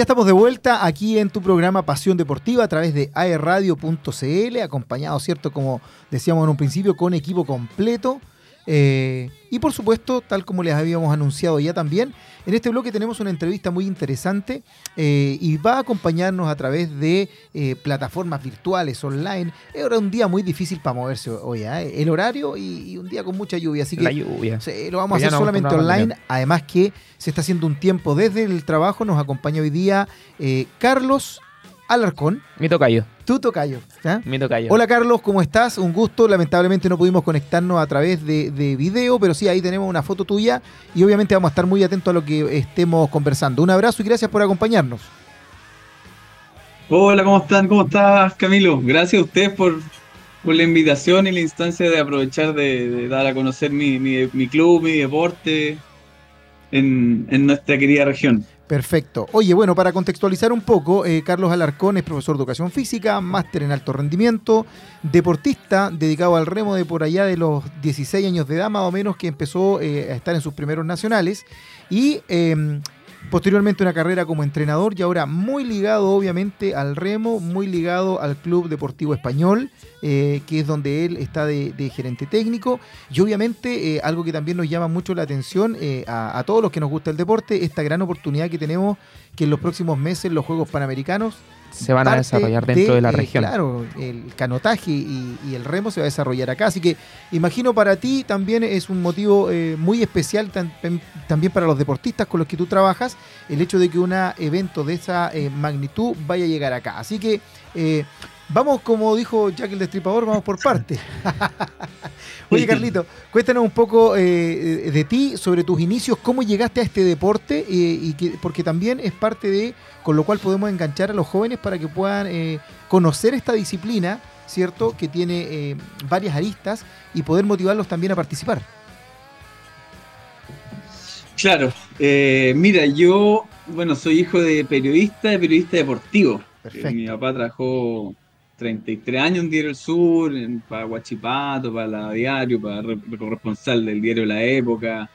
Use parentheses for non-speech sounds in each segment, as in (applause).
Ya estamos de vuelta aquí en tu programa Pasión Deportiva a través de aerradio.cl, acompañado, ¿cierto? Como decíamos en un principio, con equipo completo. Eh, y por supuesto, tal como les habíamos anunciado ya también, en este bloque tenemos una entrevista muy interesante eh, y va a acompañarnos a través de eh, plataformas virtuales online. Era un día muy difícil para moverse hoy, el horario y, un día con mucha lluvia, así que La lluvia. lo vamos a hacer solamente online. Además que se está haciendo un tiempo desde el trabajo, nos acompaña hoy día Carlos Alarcón. Mi tocayo. Tu tocayo. Mi tocayo. Hola Carlos, ¿cómo estás? Un gusto. Lamentablemente no pudimos conectarnos a través de, video, pero sí, ahí tenemos una foto tuya y obviamente vamos a estar muy atentos a lo que estemos conversando. Un abrazo y gracias por acompañarnos. Hola, ¿cómo están? ¿Cómo estás, Camilo? Gracias a ustedes por, la invitación y la instancia de aprovechar de, dar a conocer mi, club, mi deporte en, en nuestra querida región. Perfecto. Oye, bueno, para contextualizar un poco, eh, Carlos Alarcón es profesor de educación física, máster en alto rendimiento, deportista dedicado al remo de por allá de los 16 años de edad, más o menos, que empezó eh, a estar en sus primeros nacionales. Y em, Posteriormente una carrera como entrenador y ahora muy ligado obviamente al remo, muy ligado al Club Deportivo Español, eh, que es donde él está de, gerente técnico. Y obviamente eh, algo que también nos llama mucho la atención eh, a, a, todos los que nos gusta el deporte, esta gran oportunidad que tenemos que en los próximos meses los Juegos Panamericanos se van a desarrollar dentro de, la eh, región. claro, el canotaje y, el remo se va a desarrollar acá. Así que imagino para ti también es un motivo eh, muy especial también para los deportistas con los que tú trabajas el hecho de que un evento de esa eh, magnitud vaya a llegar acá. Así que Vamos, como dijo Jack el Destripador, vamos por parte. (laughs) Oye, Carlito, cuéntanos un poco eh, de ti, sobre tus inicios, cómo llegaste a este deporte, eh, y que, porque también es parte de, con lo cual podemos enganchar a los jóvenes para que puedan eh, conocer esta disciplina, ¿cierto? Que tiene varias aristas y poder motivarlos también a participar. Claro, mira, yo, bueno, soy hijo de periodista, de periodista deportivo. Perfecto. Mi papá trabajó 33 años en Diario El Sur, para Guachipato, para la Diario, para corresponsal del diario La Época.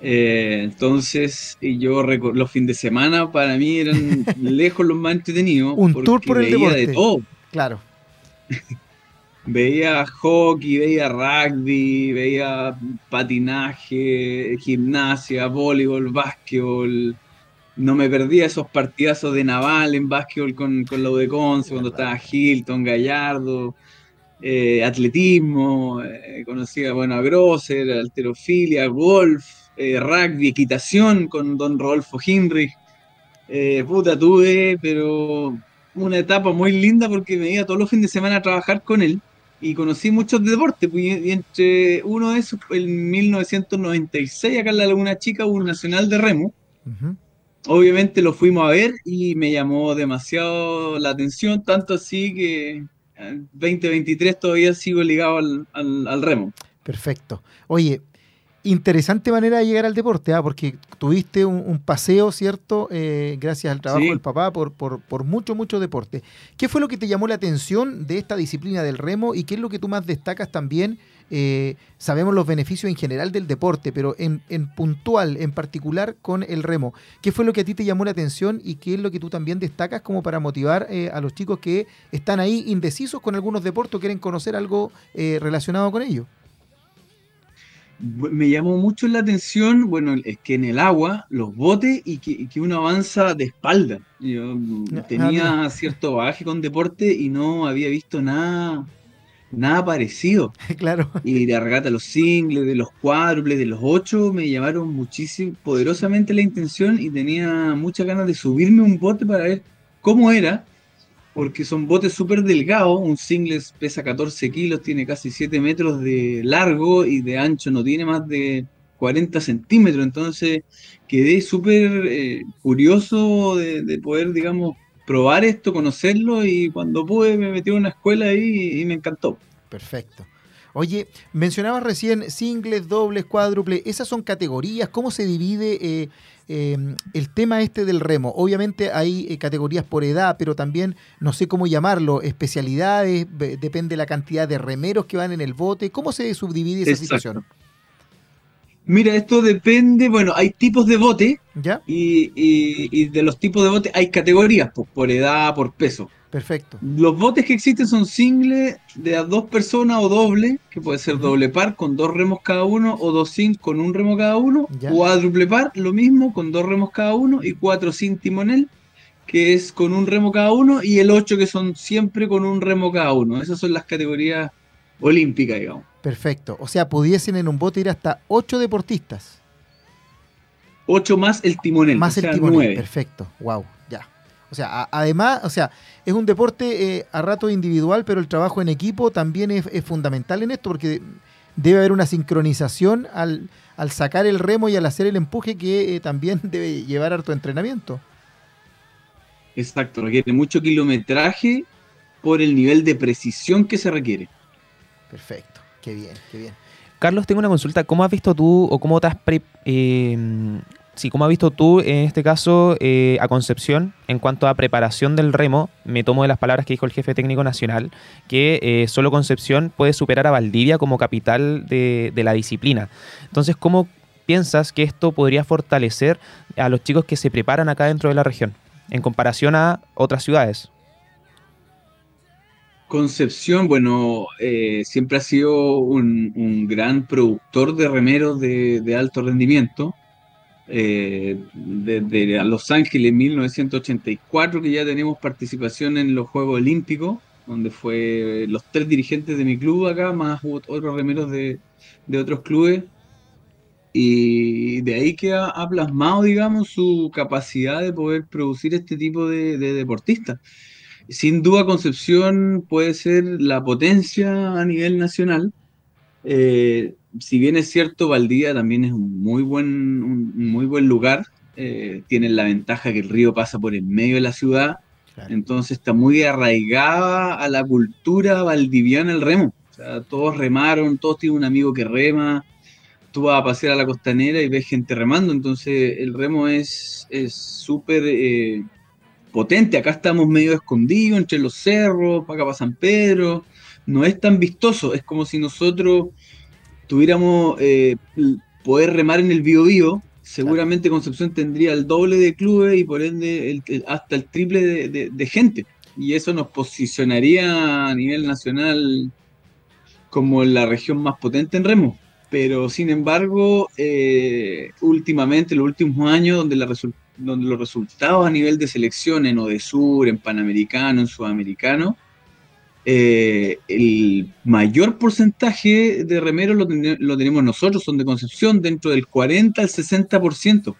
Eh, entonces, yo los fines de semana para mí eran (laughs) lejos los más entretenidos. Un tour por el deporte. de todo. Claro. (laughs) veía hockey, veía rugby, veía patinaje, gimnasia, voleibol, básquetbol no me perdía esos partidazos de Naval en básquetbol con, con la Conce, cuando estaba Hilton, Gallardo, eh, atletismo, eh, conocía bueno, a Grosser, alterofilia, golf, eh, rugby, equitación con don Rodolfo Hinrich. puta, tuve, pero una etapa muy linda porque me iba todos los fines de semana a trabajar con él y conocí muchos deportes. Pues, y entre uno de esos, en 1996, acá en la Laguna Chica, hubo un nacional de remo obviamente lo fuimos a ver y me llamó demasiado la atención, tanto así que en 2023 todavía sigo ligado al, remo. Perfecto. Oye, interesante manera de llegar al deporte, ¿ah? porque tuviste un, paseo, ¿cierto? Eh, gracias al trabajo del papá por, por, por, mucho, mucho deporte. ¿Qué fue lo que te llamó la atención de esta disciplina del remo y qué es lo que tú más destacas también eh, sabemos los beneficios en general del deporte, pero en, puntual, en particular con el remo. ¿Qué fue lo que a ti te llamó la atención y qué es lo que tú también destacas como para motivar eh, a los chicos que están ahí indecisos con algunos deportes o quieren conocer algo eh, relacionado con ello? Me llamó mucho la atención, bueno, es que en el agua, los botes y que, uno avanza de espalda. Yo tenía cierto bagaje con deporte y no había visto nada nada parecido. (laughs) claro. Y de regata los singles, de los cuádruples, de los ocho, me llamaron muchísimo, poderosamente la intención y tenía muchas ganas de subirme un bote para ver cómo era, porque son botes súper delgados, un singles pesa 14 kilos, tiene casi 7 metros de largo y de ancho no tiene más de 40 centímetros, entonces quedé súper eh, curioso de poder, digamos, probar esto, conocerlo y cuando pude me metí en una escuela ahí y me encantó. Perfecto. Oye, mencionabas recién singles, dobles, cuádruples, esas son categorías, ¿cómo se divide eh, em, el tema este del remo? Obviamente hay eh, categorías por edad, pero también no sé cómo llamarlo, especialidades, depende de la cantidad de remeros que van en el bote, ¿cómo se subdivide esa situación? Mira, esto depende, bueno, hay tipos de bote ¿Ya? Y, de los tipos de bote hay categorías, por edad, por peso. Perfecto. Los botes que existen son single de a dos personas o doble, que puede ser doble par con dos remos cada uno, o dos sin con un remo cada uno, o triple par, lo mismo, con dos remos cada uno, y cuatro sin timonel, que es con un remo cada uno, y el ocho que son siempre con un remo cada uno. Esas son las categorías olímpicas, digamos. Perfecto. O sea, pudiesen en un bote ir hasta ocho deportistas. Ocho más el timonel. Más el timonel. Perfecto. Wow. Ya. O sea, además, o sea, es un deporte eh, a rato individual, pero el trabajo en equipo también es, fundamental en esto, porque debe haber una sincronización al, sacar el remo y al hacer el empuje que eh, también (laughs) debe llevar harto entrenamiento. Exacto, requiere mucho kilometraje por el nivel de precisión que se requiere. Perfecto, qué bien, qué bien. Carlos, tengo una consulta. ¿Cómo has visto tú o cómo te has eh, sí, ¿cómo has visto tú en este caso eh, a Concepción en cuanto a preparación del remo? Me tomo de las palabras que dijo el jefe técnico nacional, que eh, solo Concepción puede superar a Valdivia como capital de la disciplina. Entonces, ¿cómo piensas que esto podría fortalecer a los chicos que se preparan acá dentro de la región en comparación a otras ciudades? Concepción, bueno, eh, siempre ha sido un, gran productor de remeros de, alto rendimiento. Eh, desde Los Ángeles 1984 que ya tenemos participación en los Juegos Olímpicos, donde fue los tres dirigentes de mi club acá, más otros remeros de, otros clubes. Y de ahí que ha, plasmado, digamos, su capacidad de poder producir este tipo de, de deportistas sin duda Concepción puede ser la potencia a nivel nacional. Eh, si bien es cierto, Valdía también es un muy buen, muy buen lugar. Eh, tiene la ventaja que el río pasa por el medio de la ciudad. Entonces está muy arraigada a la cultura valdiviana el remo. O sea, todos remaron, todos tienen un amigo que rema. Tú vas a pasear a la costanera y ves gente remando. Entonces el remo es súper eh, potente. Acá estamos medio escondidos entre los cerros, para acá para San Pedro. No es tan vistoso, es como si nosotros tuviéramos eh, poder remar en el Bio Seguramente Concepción tendría el doble de clubes y por ende hasta el triple de, gente. Y eso nos posicionaría a nivel nacional como la región más potente en remo. Pero sin embargo, eh, últimamente, los últimos años, donde la donde los resultados a nivel de selección en Odesur, en Panamericano, en Sudamericano, eh, el mayor porcentaje de remeros lo, tenemos nosotros, son de Concepción, dentro del 40 al 60%.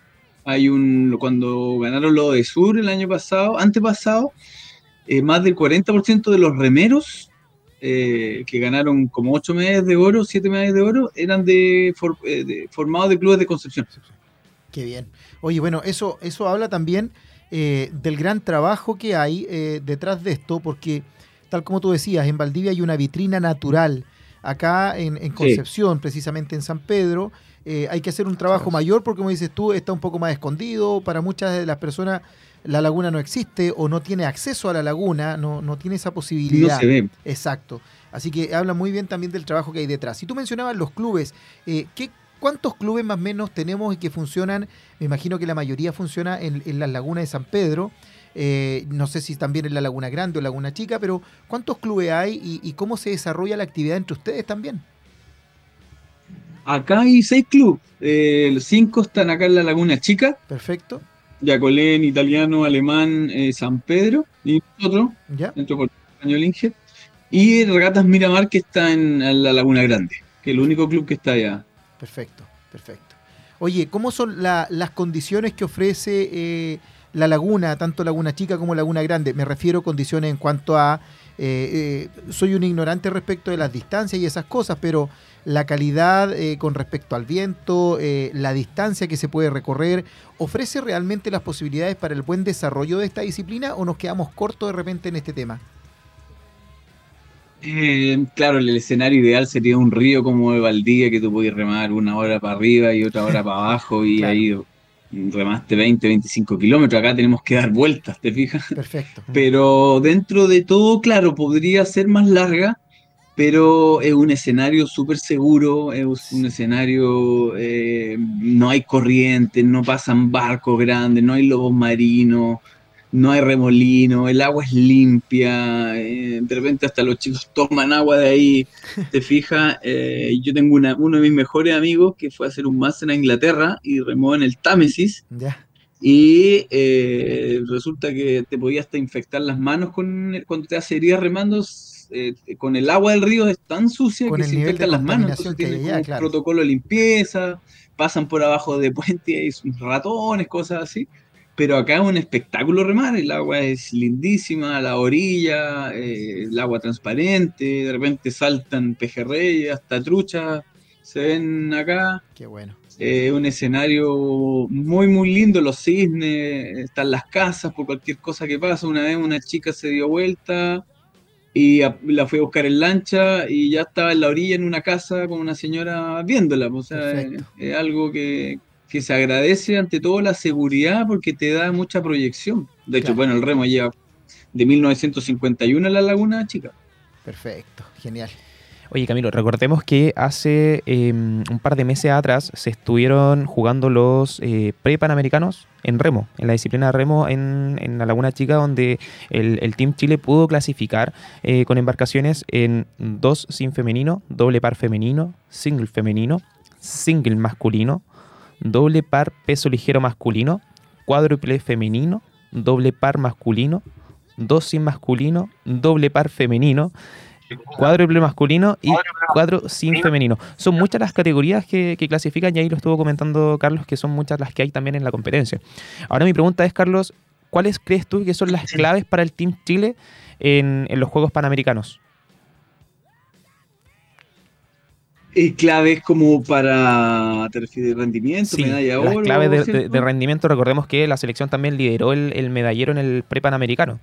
Hay un, cuando ganaron los Odesur el año pasado, antepasado, eh, más del 40% de los remeros eh, que ganaron como 8 medallas de oro, 7 medallas de oro, eran de, de formados de clubes de Concepción. Qué bien. Oye, bueno, eso, eso habla también eh, del gran trabajo que hay eh, detrás de esto, porque tal como tú decías, en Valdivia hay una vitrina natural. Acá en, Concepción, precisamente en San Pedro, eh, hay que hacer un trabajo mayor porque, como dices tú, está un poco más escondido. Para muchas de las personas la laguna no existe o no tiene acceso a la laguna, no, no tiene esa posibilidad. No se ve. Exacto. Así que habla muy bien también del trabajo que hay detrás. Si tú mencionabas los clubes, ¿qué, ¿Cuántos clubes más o menos tenemos y que funcionan? Me imagino que la mayoría funciona en, las lagunas de San Pedro. Eh, no sé si también en la Laguna Grande o Laguna Chica, pero ¿cuántos clubes hay y, cómo se desarrolla la actividad entre ustedes también? Acá hay seis clubes. Eh, cinco están acá en la Laguna Chica. Perfecto. Yacolén, italiano, alemán, eh, San Pedro y nosotros, ¿Ya? dentro por Español Inge. Y Regatas Miramar, que está en, en la Laguna Grande, que es el único club que está allá. Perfecto, perfecto. Oye, ¿cómo son las condiciones que ofrece eh, la laguna, tanto Laguna Chica como Laguna Grande? Me refiero a condiciones en cuanto a... Eh, eh, soy un ignorante respecto de las distancias y esas cosas, pero la calidad con respecto al viento, la distancia que se puede recorrer, ¿ofrece realmente las posibilidades para el buen desarrollo de esta disciplina o nos quedamos cortos de repente en este tema? Eh, claro, el escenario ideal sería un río como de Valdivia que tú puedes remar una hora para arriba y otra hora para abajo y ahí remaste 20, 25 kilómetros. Acá tenemos que dar vueltas, ¿te fijas? Perfecto. (laughs) Pero dentro de todo, claro, podría ser más larga, pero es un escenario súper seguro, es un escenario, eh, no hay corriente, no pasan barcos grandes, no hay lobos marinos, no hay remolino, el agua es limpia, eh, de repente hasta los chicos toman agua de ahí, (laughs) te fijas, eh, yo tengo una, uno de mis mejores amigos que fue a hacer un máster a Inglaterra y remó en el Támesis, y eh, resulta que te podías hasta infectar las manos con, cuando te hace heridas remando, con el agua del río es tan sucia que se infectan las manos, entonces tienen un protocolo de limpieza, pasan por abajo de puentes, y ratones, cosas así pero acá es un espectáculo remar, el agua es lindísima, la orilla, eh, el agua transparente, de repente saltan pejerreyes, hasta truchas, se ven acá. Qué bueno. Eh, un escenario muy, muy lindo, los cisnes, están las casas por cualquier cosa que pasa. Una vez una chica se dio vuelta y la fui a buscar en lancha y ya estaba en la orilla en una casa con una señora viéndola. O sea, es algo que, que se agradece ante todo la seguridad porque te da mucha proyección. De hecho, bueno, el remo lleva de 1951 a la Laguna Chica. Perfecto, genial. Oye Camilo, recordemos que hace em, un par de meses atrás se estuvieron jugando los eh, pre-panamericanos en remo, en la disciplina de remo en, la Laguna Chica, donde el, Team Chile pudo clasificar eh, con embarcaciones en dos sin femenino, doble par femenino, single femenino, single masculino, doble par peso ligero masculino, cuádruple femenino, doble par masculino, dos sin masculino, doble par femenino, cuádruple masculino y cuadro sin femenino. Son muchas las categorías que, clasifican y ahí lo estuvo comentando Carlos, que son muchas las que hay también en la competencia. Ahora mi pregunta es, Carlos, ¿cuáles crees tú que son las claves para el Team Chile en los Juegos Panamericanos? ¿Y claves como para, te refieres, rendimiento, medalla oro? Las claves de, rendimiento, recordemos que la selección también lideró el, medallero en el pre-panamericano.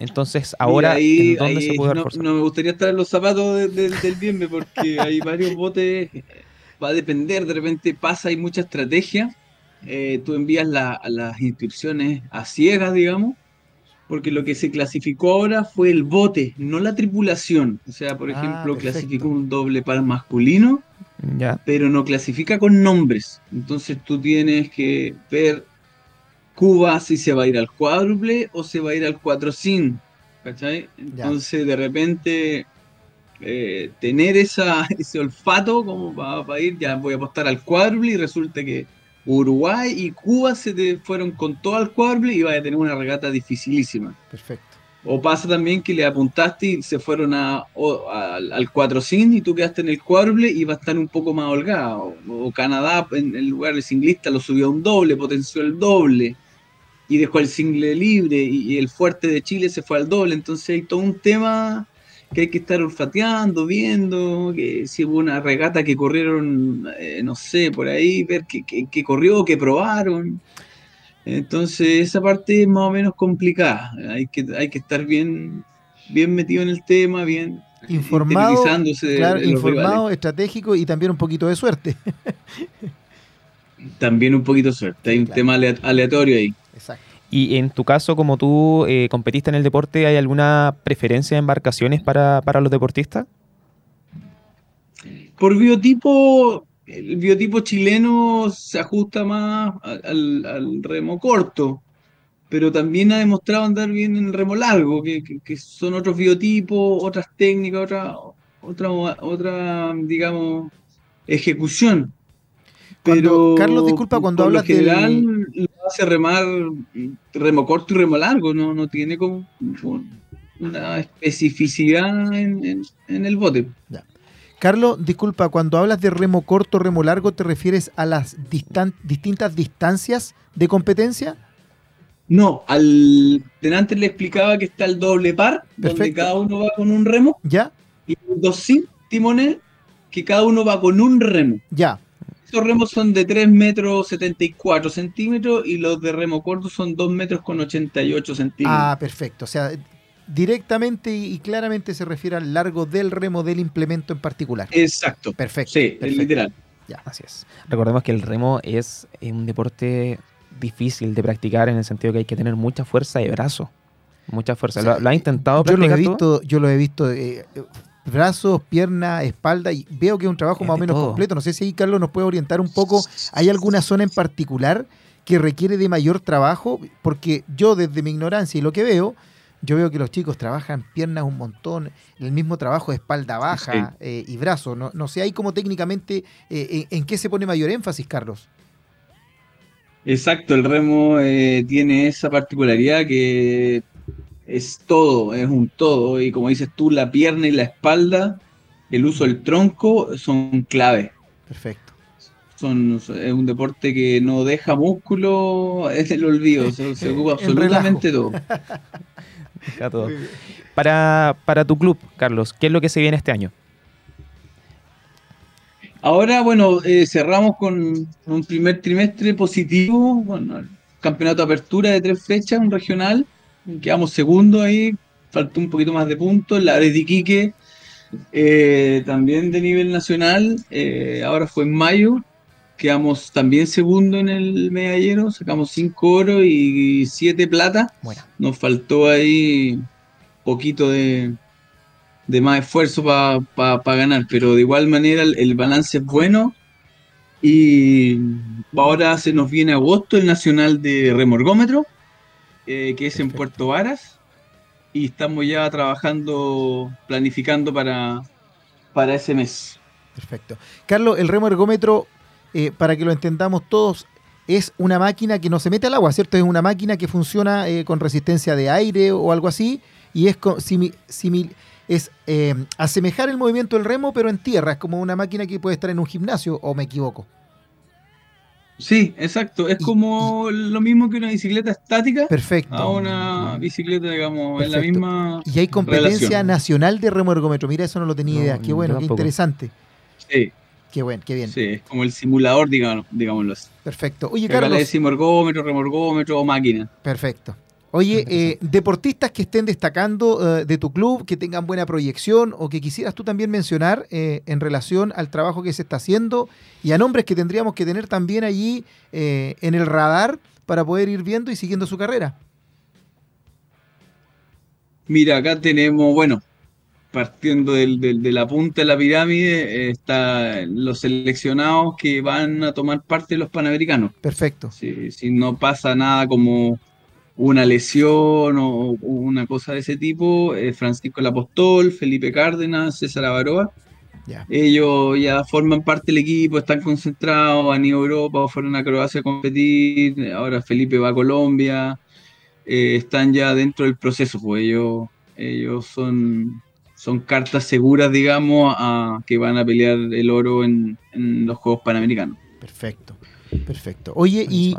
Entonces, ahora, ¿en dónde se puede no, no, me gustaría estar en los zapatos del Bienve porque (laughs) hay varios botes, va a depender, de repente pasa, hay mucha estrategia. Eh, tú envías las inscripciones a ciegas, digamos, porque lo que se clasificó ahora fue el bote, no la tripulación. O sea, por ah, ejemplo, clasificó un doble par masculino, pero no clasifica con nombres. Entonces tú tienes que ver Cuba si se va a ir al cuádruple o se va a ir al cuatro sin. ¿Cachai? Entonces de repente eh, tener esa, (laughs) ese olfato como para ir, ya voy a apostar al cuádruple y resulta que Uruguay y Cuba se te fueron con todo al cuádruple y vas a tener una regata dificilísima. Perfecto. O pasa también que le apuntaste y se fueron a, al 4 sin y tú quedaste en el cuádruple y va a estar un poco más holgado. O, Canadá en el lugar del singlista lo subió a un doble, potenció el doble y dejó el single libre y, y el fuerte de Chile se fue al doble. Entonces hay todo un tema que hay que estar olfateando, viendo, que si hubo una regata que corrieron, eh, no sé, por ahí, ver qué, corrió, qué probaron. Entonces esa parte es más o menos complicada. Hay que, hay que estar bien, bien metido en el tema, bien informado, claro, informado, estratégico y también un poquito de suerte. (laughs) también un poquito de suerte. Hay un tema aleatorio ahí. Exacto. Y en tu caso, como tú eh, competiste en el deporte, ¿hay alguna preferencia de embarcaciones para, los deportistas? Por biotipo, el biotipo chileno se ajusta más al, remo corto, pero también ha demostrado andar bien en el remo largo, que, son otros biotipos, otras técnicas, otra, otra, otra digamos, ejecución. Pero Carlos, disculpa, cuando hablas general, hace remar remo corto y remo largo, no, no tiene como una especificidad en, el bote. Carlos, disculpa, cuando hablas de remo corto, remo largo, ¿te refieres a las distintas distancias de competencia? No, al delante le explicaba que está el doble par, donde cada uno va con un remo. Ya. Y dos sin timones, que cada uno va con un remo. Ya. Estos remos son de 3 metros 74 centímetros y los de remo corto son 2 metros con 88 centímetros. Ah, perfecto. O sea, directamente y claramente se refiere al largo del remo del implemento en particular. Exacto. Perfecto. Sí, literal. Ya, así es. Recordemos que el remo es un deporte difícil de practicar en el sentido que hay que tener mucha fuerza de brazo Mucha fuerza. O sea, ¿Lo, lo has intentado Yo lo he practicar tú? visto, yo lo he visto eh, brazos, piernas, espalda y veo que es un trabajo Es más o menos todo. completo. No sé si ahí Carlos nos puede orientar un poco. ¿Hay alguna zona en particular que requiere de mayor trabajo? Porque yo desde mi ignorancia y lo que veo, yo veo que los chicos trabajan piernas un montón, el mismo trabajo de espalda baja eh, y brazos. No, no sé ahí cómo técnicamente, eh, en, en qué se pone mayor énfasis, Carlos. Exacto, el remo eh, tiene esa particularidad que es todo, es un todo. Y como dices tú, la pierna y la espalda, el uso del tronco son clave. Perfecto. Son, es un deporte que no deja músculo en el olvido, se, se (laughs) ocupa En absolutamente todo. (laughs) Deja todo. Para, para tu club, Carlos, ¿qué es lo que se viene este año? Ahora, bueno, eh, cerramos con un primer trimestre positivo, bueno, el campeonato de apertura de tres fechas, un regional, quedamos segundo ahí, faltó un poquito más de puntos, la de Iquique, eh, también de nivel nacional, eh, ahora fue en mayo, quedamos también segundo en el medallero, sacamos cinco oro y siete plata, Bueno, nos faltó ahí poquito de, de más esfuerzo para ganar, pero de igual manera el, el balance es bueno. Y ahora se nos viene agosto el Nacional de Remorgómetro, eh, que es en. Puerto Varas, y estamos ya trabajando, planificando para, para ese mes. Perfecto. Carlos, el remo ergómetro, eh, para que lo entendamos todos, es una máquina que no se mete al agua, ¿cierto? Es una máquina que funciona eh, con resistencia de aire o algo así, y es, co- simi- simil- es eh, asemejar el movimiento del remo, pero en tierra. Es como una máquina que puede estar en un gimnasio, o me equivoco. Sí, exacto. Es Y- como lo mismo que una bicicleta estática Perfecto. a una bicicleta, digamos, en la Perfecto. misma Y hay competencia relación. nacional de remo ergómetro. Mira, eso no lo tenía No, idea. Qué bueno, qué interesante. Sí, Qué bueno, qué bien. sí, es como el simulador, digamos, digámoslo así. Perfecto. Oye, acá le Carlos. decimos ergómetro, remorgómetro o máquina. Perfecto. Oye, eh, deportistas que estén destacando eh, de tu club, que tengan buena proyección o que quisieras tú también mencionar eh, en relación al trabajo que se está haciendo y a nombres que tendríamos que tener también allí eh, en el radar para poder ir viendo y siguiendo su carrera. Mira, acá tenemos, bueno, partiendo del- del- de la punta de la pirámide, eh, están los seleccionados que van a tomar parte de los Panamericanos. Perfecto. Si, si no pasa nada como una lesión o, o una cosa de ese tipo, eh, Francisco Lapostol, Felipe Cárdenas, César Avaroa, Ya. ellos ya forman parte del equipo, están concentrados, han ido a Europa, fueron a Croacia a competir, ahora Felipe va a Colombia, eh, están ya dentro del proceso, pues ellos, ellos son, son cartas seguras, digamos, a, que van a pelear el oro en, en los Juegos Panamericanos. Perfecto. Perfecto. Oye, ¿y.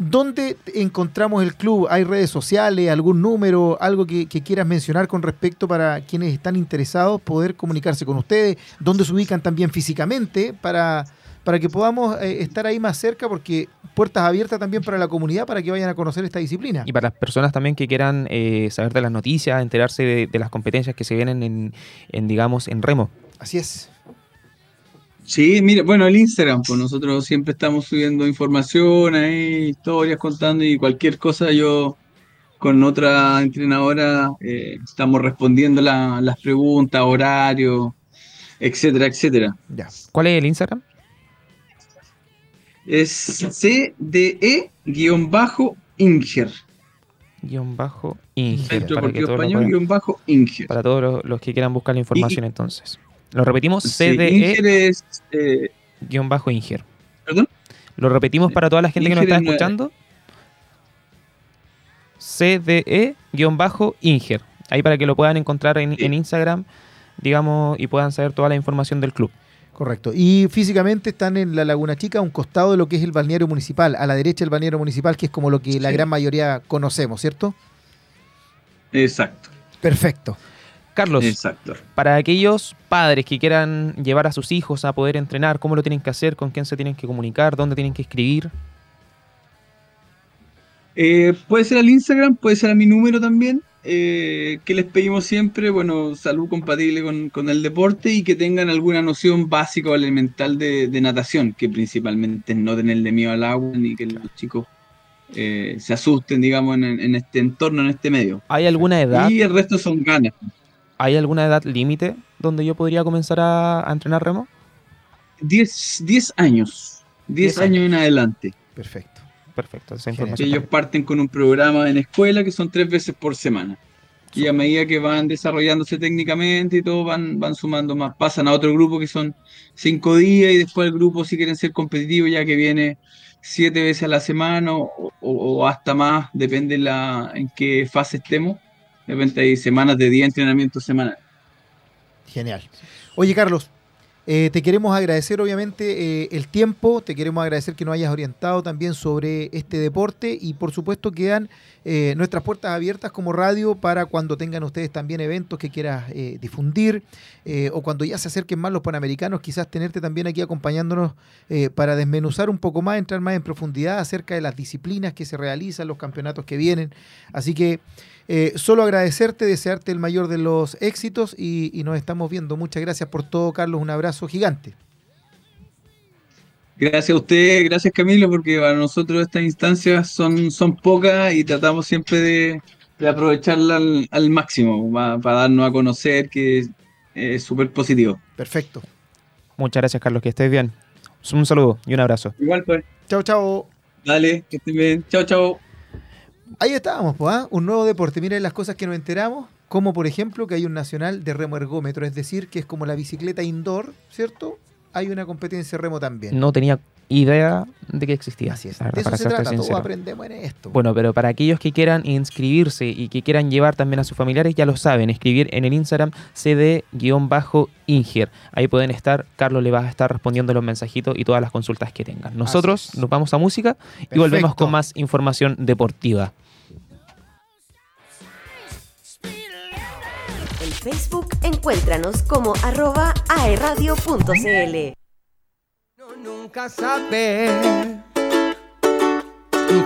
dónde encontramos el club? ¿Hay redes sociales, algún número, algo que, que quieras mencionar con respecto para quienes están interesados poder comunicarse con ustedes? ¿Dónde se ubican también físicamente para, para que podamos eh, estar ahí más cerca? Porque puertas abiertas también para la comunidad para que vayan a conocer esta disciplina. Y para las personas también que quieran eh, saber de las noticias, enterarse de, de las competencias que se vienen en, en, digamos, en remo. Así es. Sí, mira, bueno, el Instagram, pues nosotros siempre estamos subiendo información ahí, historias contando y cualquier cosa yo con otra entrenadora eh, estamos respondiendo la- las preguntas, horarios, etcétera, etcétera. Ya. ¿Cuál es el Instagram? Es CDE-Inger. Guión bajo Inger. Centro Deportivo Español, guion bajo Inger. para todos los, los que quieran buscar la información entonces. Lo repetimos, Sí, CDE es, eh, guion bajo Inger. ¿Perdón? Lo repetimos para toda la gente que nos está escuchando. CDE guion bajo Inger. Ahí para que lo puedan encontrar en, Sí. en Instagram, digamos, y puedan saber toda la información del club. Correcto. Y físicamente están en la Laguna Chica, a un costado de lo que es el balneario municipal, a la derecha del balneario municipal, que es como lo que la Sí. gran mayoría conocemos, ¿cierto? exacto, Perfecto. Carlos, exacto. para aquellos padres que quieran llevar a sus hijos a poder entrenar, ¿cómo lo tienen que hacer? ¿Con quién se tienen que comunicar? ¿Dónde tienen que escribir? Eh, puede ser al Instagram, puede ser a mi número también, eh, que les pedimos siempre, bueno, salud compatible con, con el deporte y que tengan alguna noción básica o elemental de, de natación, que principalmente es no tenerle miedo al agua ni que los chicos eh, se asusten, digamos, en, este entorno, en este medio. ¿Hay alguna edad? Y el resto son ganas. ¿Hay alguna edad límite donde yo podría comenzar a, entrenar remo? 10 años. 10 años en adelante. Perfecto. Perfecto. Ellos parten con un programa en escuela que son tres veces por semana. Y a medida que van desarrollándose técnicamente y todo, van, van sumando más. Pasan a otro grupo que son cinco días y después el grupo, si quieren ser competitivos, ya que viene siete veces a la semana o, hasta más, depende la, en qué fase estemos. De repente hay semanas de día de entrenamiento semanal. Genial. Oye, Carlos, eh, te queremos agradecer obviamente eh, el tiempo, te queremos agradecer que nos hayas orientado también sobre este deporte y por supuesto quedan eh, nuestras puertas abiertas como radio para cuando tengan ustedes también eventos que quieras difundir o cuando ya se acerquen más los panamericanos, quizás tenerte también aquí acompañándonos para desmenuzar un poco más, entrar más en profundidad acerca de las disciplinas que se realizan, los campeonatos que vienen. Así que eh, solo agradecerte, desearte el mayor de los éxitos y, nos estamos viendo. Muchas gracias por todo, Carlos. Un abrazo gigante. Gracias a usted, gracias Camilo, porque para nosotros estas instancias son, son pocas y tratamos siempre de, aprovecharla al, máximo para, darnos a conocer que es súper positivo. Perfecto. Muchas gracias, Carlos, que estés bien. Un saludo y un abrazo. Igual, pues. Chao, chao. Dale, que estés bien. Chao, chao. Ahí estábamos, pues, ¿ah? un nuevo deporte. Miren las cosas que nos enteramos, como por ejemplo que hay un nacional de remo ergómetro, es decir, que es como la bicicleta indoor, ¿cierto? Hay una competencia remo también. No tenía idea de que existía. Así es. de eso se trata, todos aprendemos en esto. Bueno, pero para aquellos que quieran inscribirse y que quieran llevar también a sus familiares, ya lo saben, escribir en el Instagram cd-inger. Ahí pueden estar, Carlos le va a estar respondiendo los mensajitos y todas las consultas que tengan. Nosotros nos vamos a música y volvemos con más información deportiva. Facebook encuéntranos como arroba aeradio.cl. No, nunca sabe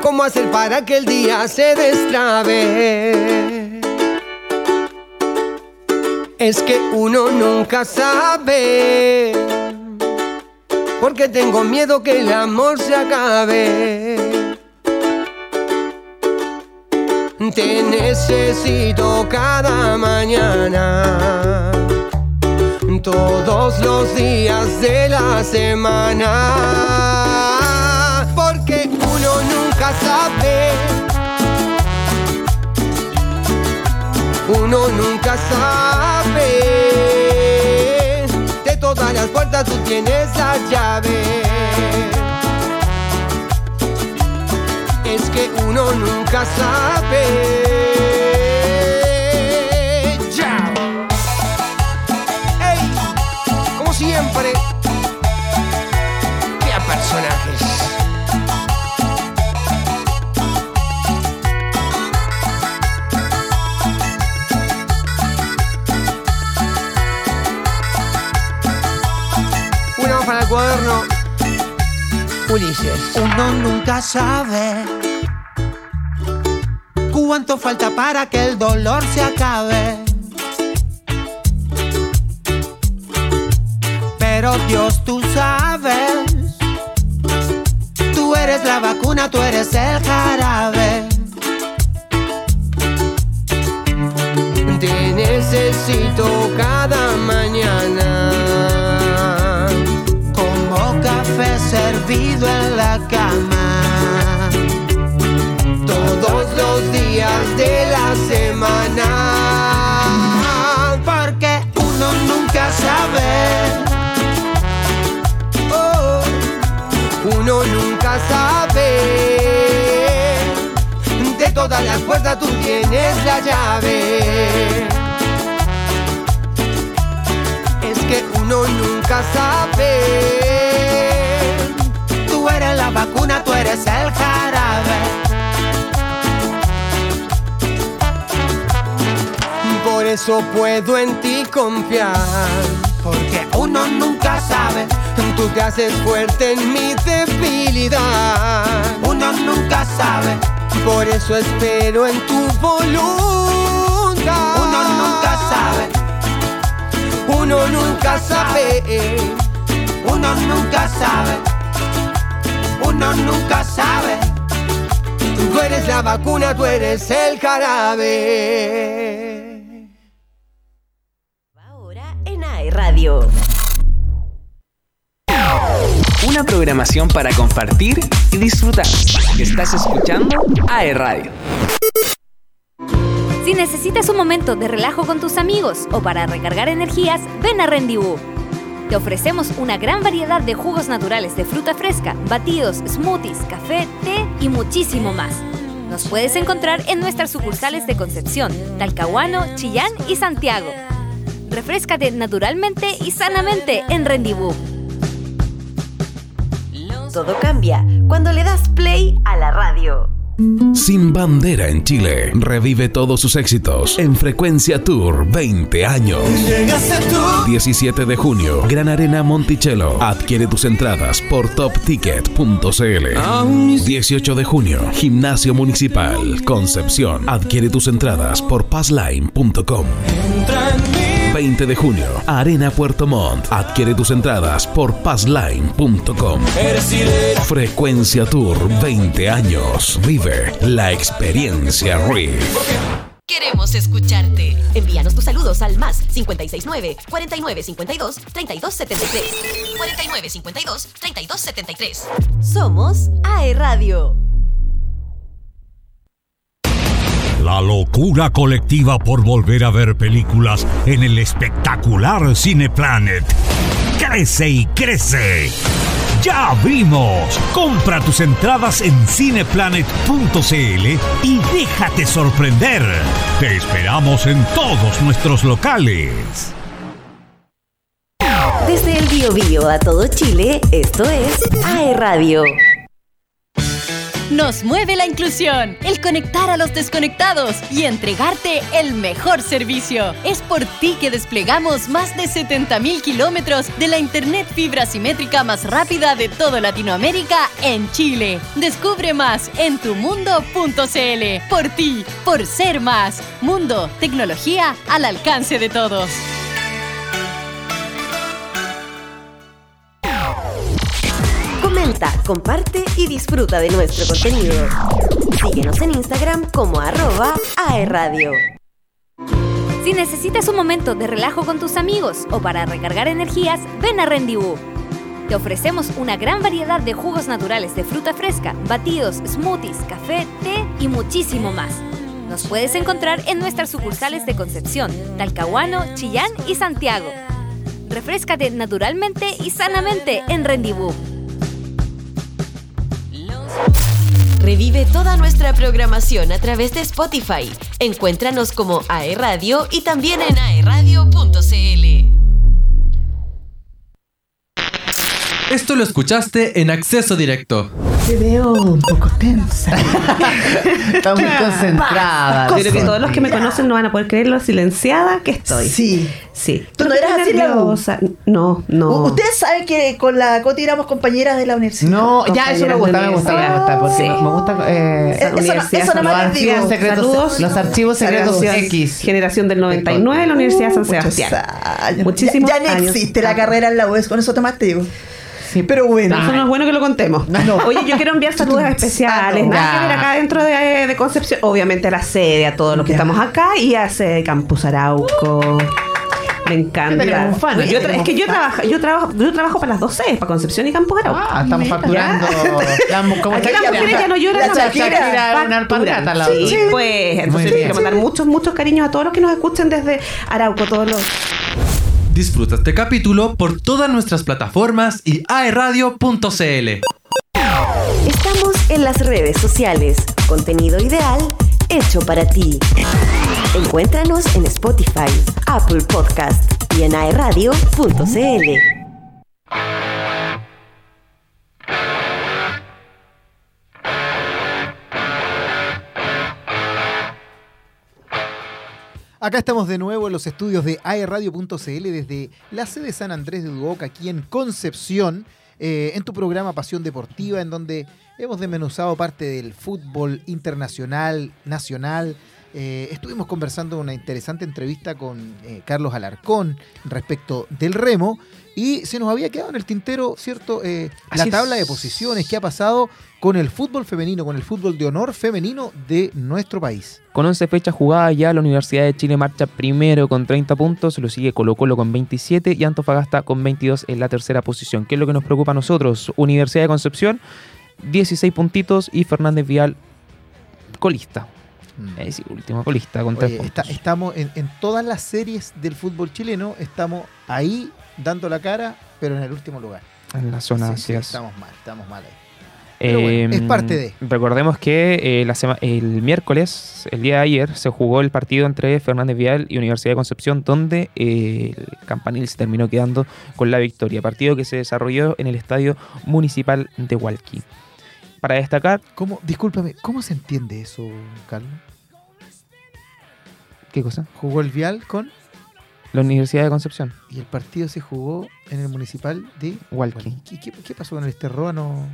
cómo hacer para que el día se destrabe. Es que uno nunca sabe. Porque tengo miedo que el amor se acabe. Te necesito cada mañana, todos los días de la semana, porque uno nunca sabe, uno nunca sabe, de todas las puertas tú tienes la llave. es que uno nunca sabe. Siempre, qué personajes. Una para el cuaderno. Ulises. Uno nunca sabe cuánto falta para que el dolor se acabe. Pero Dios tú sabes, tú eres la vacuna, tú eres el jarabe. Te necesito cada mañana. Como café servido en la cama los días de la semana. Porque uno nunca sabe. Uno nunca sabe. De todas las puertas tú tienes la llave. Es que uno nunca sabe. Tú eres la vacuna, tú eres el jarabe por eso puedo en ti confiar. Porque uno nunca sabe. Tú te haces fuerte en mi debilidad. Uno nunca sabe. Por eso espero en tu voluntad. Uno nunca sabe. Uno nunca sabe. Uno nunca sabe. Uno nunca sabe. Tú eres la vacuna, tú eres el jarabe. Ahora en AE Radio. Una programación para compartir y disfrutar. Estás escuchando AE Radio. Si necesitas un momento de relajo con tus amigos o para recargar energías, ven a Rendibú. Te ofrecemos una gran variedad de jugos naturales de fruta fresca, batidos, smoothies, café, té y muchísimo más. Nos puedes encontrar en nuestras sucursales de Concepción, Talcahuano, Chillán y Santiago. Refrescate naturalmente y sanamente en Rendibú. Todo cambia cuando le das play a la radio. Sin bandera en Chile, revive todos sus éxitos en Frecuencia Tour 20 años. 17 de junio, Gran Arena Monticello. Adquiere tus entradas por topticket.cl. 18 de junio, Gimnasio Municipal, Concepción. Adquiere tus entradas por passline.com. 20 de junio, Arena Puerto Montt. Adquiere tus entradas por passline.com. Frecuencia Tour 20 años. Vive la experiencia RIF. Queremos escucharte. Envíanos tus saludos al más 569 4952 3273. 4952 3273. Somos AE Radio. La locura colectiva por volver a ver películas en el espectacular Cineplanet. Crece y crece. ¡Ya abrimos! Compra tus entradas en cineplanet.cl y déjate sorprender. Te esperamos en todos nuestros locales. Desde el Bio a todo Chile, esto es AE Radio. Nos mueve la inclusión, el conectar a los desconectados y entregarte el mejor servicio. Es por ti que desplegamos más de 70.000 kilómetros de la Internet fibra simétrica más rápida de toda Latinoamérica en Chile. Descubre más en tumundo.cl. Por ti, por ser más. Mundo, tecnología al alcance de todos. Comenta, comparte y disfruta de nuestro contenido. Síguenos en Instagram como arroba aerradio. Si necesitas un momento de relajo con tus amigos o para recargar energías, ven a Rendibú. Te ofrecemos una gran variedad de jugos naturales de fruta fresca, batidos, smoothies, café, té y muchísimo más. Nos puedes encontrar en nuestras sucursales de Concepción, Talcahuano, Chillán y Santiago. Refrescate naturalmente y sanamente en Rendibú. Revive toda nuestra programación a través de Spotify. Encuéntranos como AE Radio y también en aeradio.cl. Esto lo escuchaste en acceso directo. Te veo un poco tensa. (laughs) Está muy concentrada. Creo que todos los que me conocen no van a poder creer lo silenciada que estoy. Sí. Sí. ¿Tú no eras así, nerviosa? No, no. Ustedes saben que con la Coti éramos compañeras de la universidad. No, ya eso me gusta, me gusta, me gusta. Porque Sí. me gusta. Eh, Eso- universidad, eso les digo. archivos secretos- Saludos. los archivos secretos. X. Generación del 99, la Universidad de San Sebastián. Muchísimos Ya, ya no años. existe la carrera en la UES, con eso tomaste digo. Pero bueno. Eso no es bueno que lo contemos. Oye, yo quiero enviar saludos especiales. (laughs) Ah, no. Nada que Ya. ver acá dentro de, de Concepción. Obviamente a la sede, a todos los que estamos acá y a sede de Campus Arauco. Me encanta. Un fan, Yo es que yo trabajo, yo trabajo, yo trabajo para las dos sedes, para Concepción y Campus Arauco. Ah, estamos facturando. Ya. (laughs) La- como Aquí las mujeres ya no lloran La la Shakira, Shakira, una alpargata al facturan. lado Sí, pues. Entonces quiero mandar muchos, muchos cariños a todos los que nos escuchen desde Arauco, todos los Disfruta este capítulo por todas nuestras plataformas y aeradio.cl. Estamos en las redes sociales. Contenido ideal hecho para ti. Encuéntranos en Spotify, Apple Podcast y en aeradio.cl. Acá estamos de nuevo en los estudios de aerradio.cl desde la sede San Andrés de Duoc, aquí en Concepción, eh, en tu programa Pasión Deportiva, en donde hemos desmenuzado parte del fútbol internacional, nacional, eh, estuvimos conversando una interesante entrevista con eh, Carlos Alarcón respecto del remo y se nos había quedado en el tintero, ¿cierto? Eh, la tabla de posiciones, qué ha pasado con el fútbol femenino, con el fútbol de honor femenino de nuestro país. Con 11 fechas jugadas ya, la Universidad de Chile marcha primero con 30 puntos, lo sigue Colo Colo con 27 y Antofagasta con 22 en la tercera posición. ¿Qué es lo que nos preocupa a nosotros? Universidad de Concepción, 16 puntitos y Fernández Vial colista. Mm. Es último colista con tres puntos. estamos en, en, todas las series del fútbol chileno, estamos ahí dando la cara, pero en el último lugar. En la zona, sí, estamos mal, estamos mal ahí. Em, es parte de. Recordemos que eh, la el miércoles, el día de ayer, se jugó el partido entre Fernández Vial y Universidad de Concepción, donde eh, el campanil se terminó quedando con la victoria. Partido que se desarrolló en el estadio municipal de Hualqui. Para destacar. ¿Cómo, discúlpame, ¿cómo se entiende eso, Carlos? ¿Qué cosa? ¿Jugó el Vial con? La Universidad de Concepción. Y el partido se jugó en el municipal de Hualqui. ¿Qué, pasó con el Esterroa? ¿No,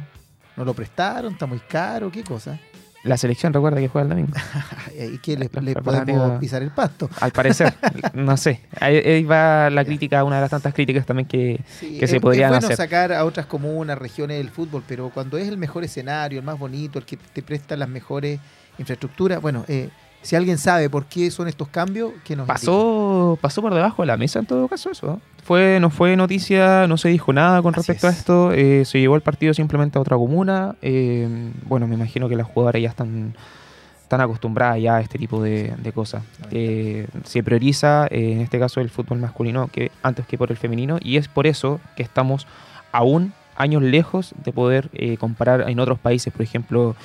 ¿No lo prestaron? ¿Está muy caro? ¿Qué cosa? La selección recuerda que juega el domingo. (laughs) ¿Y que le, podemos pisar el pasto? Al parecer, (laughs) no sé. Ahí, va la crítica, una de las tantas críticas también que, se podrían es bueno sacar a otras comunas, regiones del fútbol, pero cuando es el mejor escenario, el más bonito, el que te presta las mejores infraestructuras, bueno, eh, si alguien sabe por qué son estos cambios, que nos pasó pasó por debajo de la mesa en todo caso eso. Fue no fue noticia, no se dijo nada con respecto a esto. Eh, se llevó el partido simplemente a otra comuna. Eh, bueno, me imagino que las jugadoras ya están están acostumbradas ya a este tipo de, cosas. Eh, se prioriza en este caso el fútbol masculino que antes que por el femenino y es por eso que estamos aún años lejos de poder comparar en otros países, por ejemplo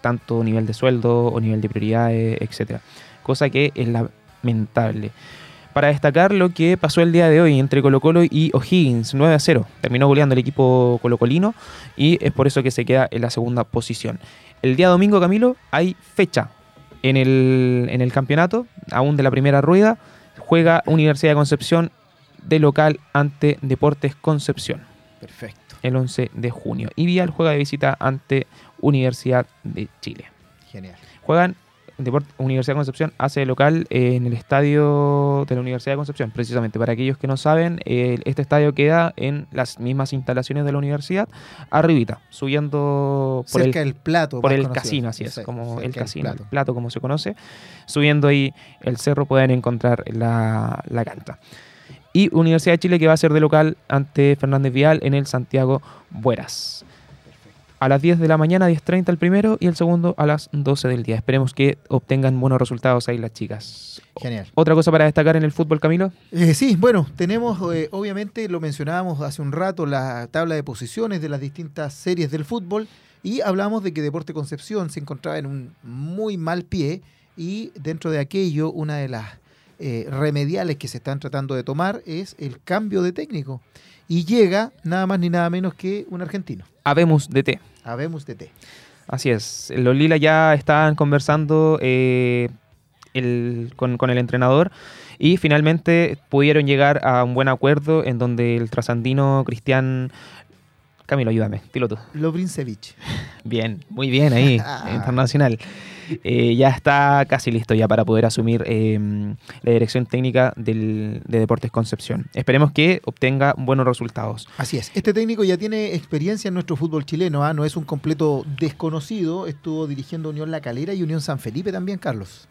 tanto nivel de sueldo o nivel de prioridades, etcétera. Cosa que es lamentable. Para destacar lo que pasó el día de hoy entre Colo Colo y O'Higgins, 9 a 0. Terminó goleando el equipo colocolino y es por eso que se queda en la segunda posición. El día domingo, Camilo, hay fecha en el, en el campeonato, aún de la primera rueda. Juega Universidad de Concepción de local ante Deportes Concepción. Perfecto. El 11 de junio. Y Vial juega de visita ante Universidad de Chile. Genial. Juegan Universidad de Concepción hace local en el estadio de la Universidad de Concepción. Precisamente, para aquellos que no saben, este estadio queda en las mismas instalaciones de la universidad, arribita, subiendo por Cerca el, plato. Por el casino, así es, como el casino, el plato. como se conoce. Subiendo ahí el cerro pueden encontrar la, la canta. Y Universidad de Chile que va a ser de local ante Fernández Vial en el Santiago Bueras a las 10 de la mañana, 10.30 el primero y el segundo a las 12 del día. Esperemos que obtengan buenos resultados ahí las chicas. Genial. ¿Otra cosa para destacar en el fútbol, Camilo? Eh, sí, bueno, tenemos, eh, obviamente, lo mencionábamos hace un rato, la tabla de posiciones de las distintas series del fútbol y hablamos de que Deporte Concepción se encontraba en un muy mal pie y dentro de aquello, una de las eh, remediales que se están tratando de tomar es el cambio de técnico. Y llega nada más ni nada menos que un argentino. Habemos DT. Habemos DT. Así es. Los Lila ya estaban conversando eh, con, el entrenador y finalmente pudieron llegar a un buen acuerdo en donde el trasandino Cristian Camilo, ayúdame, piloto. Lobrinsevich. (laughs) Bien, muy bien ahí, (laughs) internacional. Eh, ya está casi listo ya para poder asumir em, la dirección técnica de Deportes Concepción. Esperemos que obtenga buenos resultados. Así es. Este técnico ya tiene experiencia en nuestro fútbol chileno, ¿ah? no es un completo desconocido. Estuvo dirigiendo Unión La Calera y Unión San Felipe también, Carlos.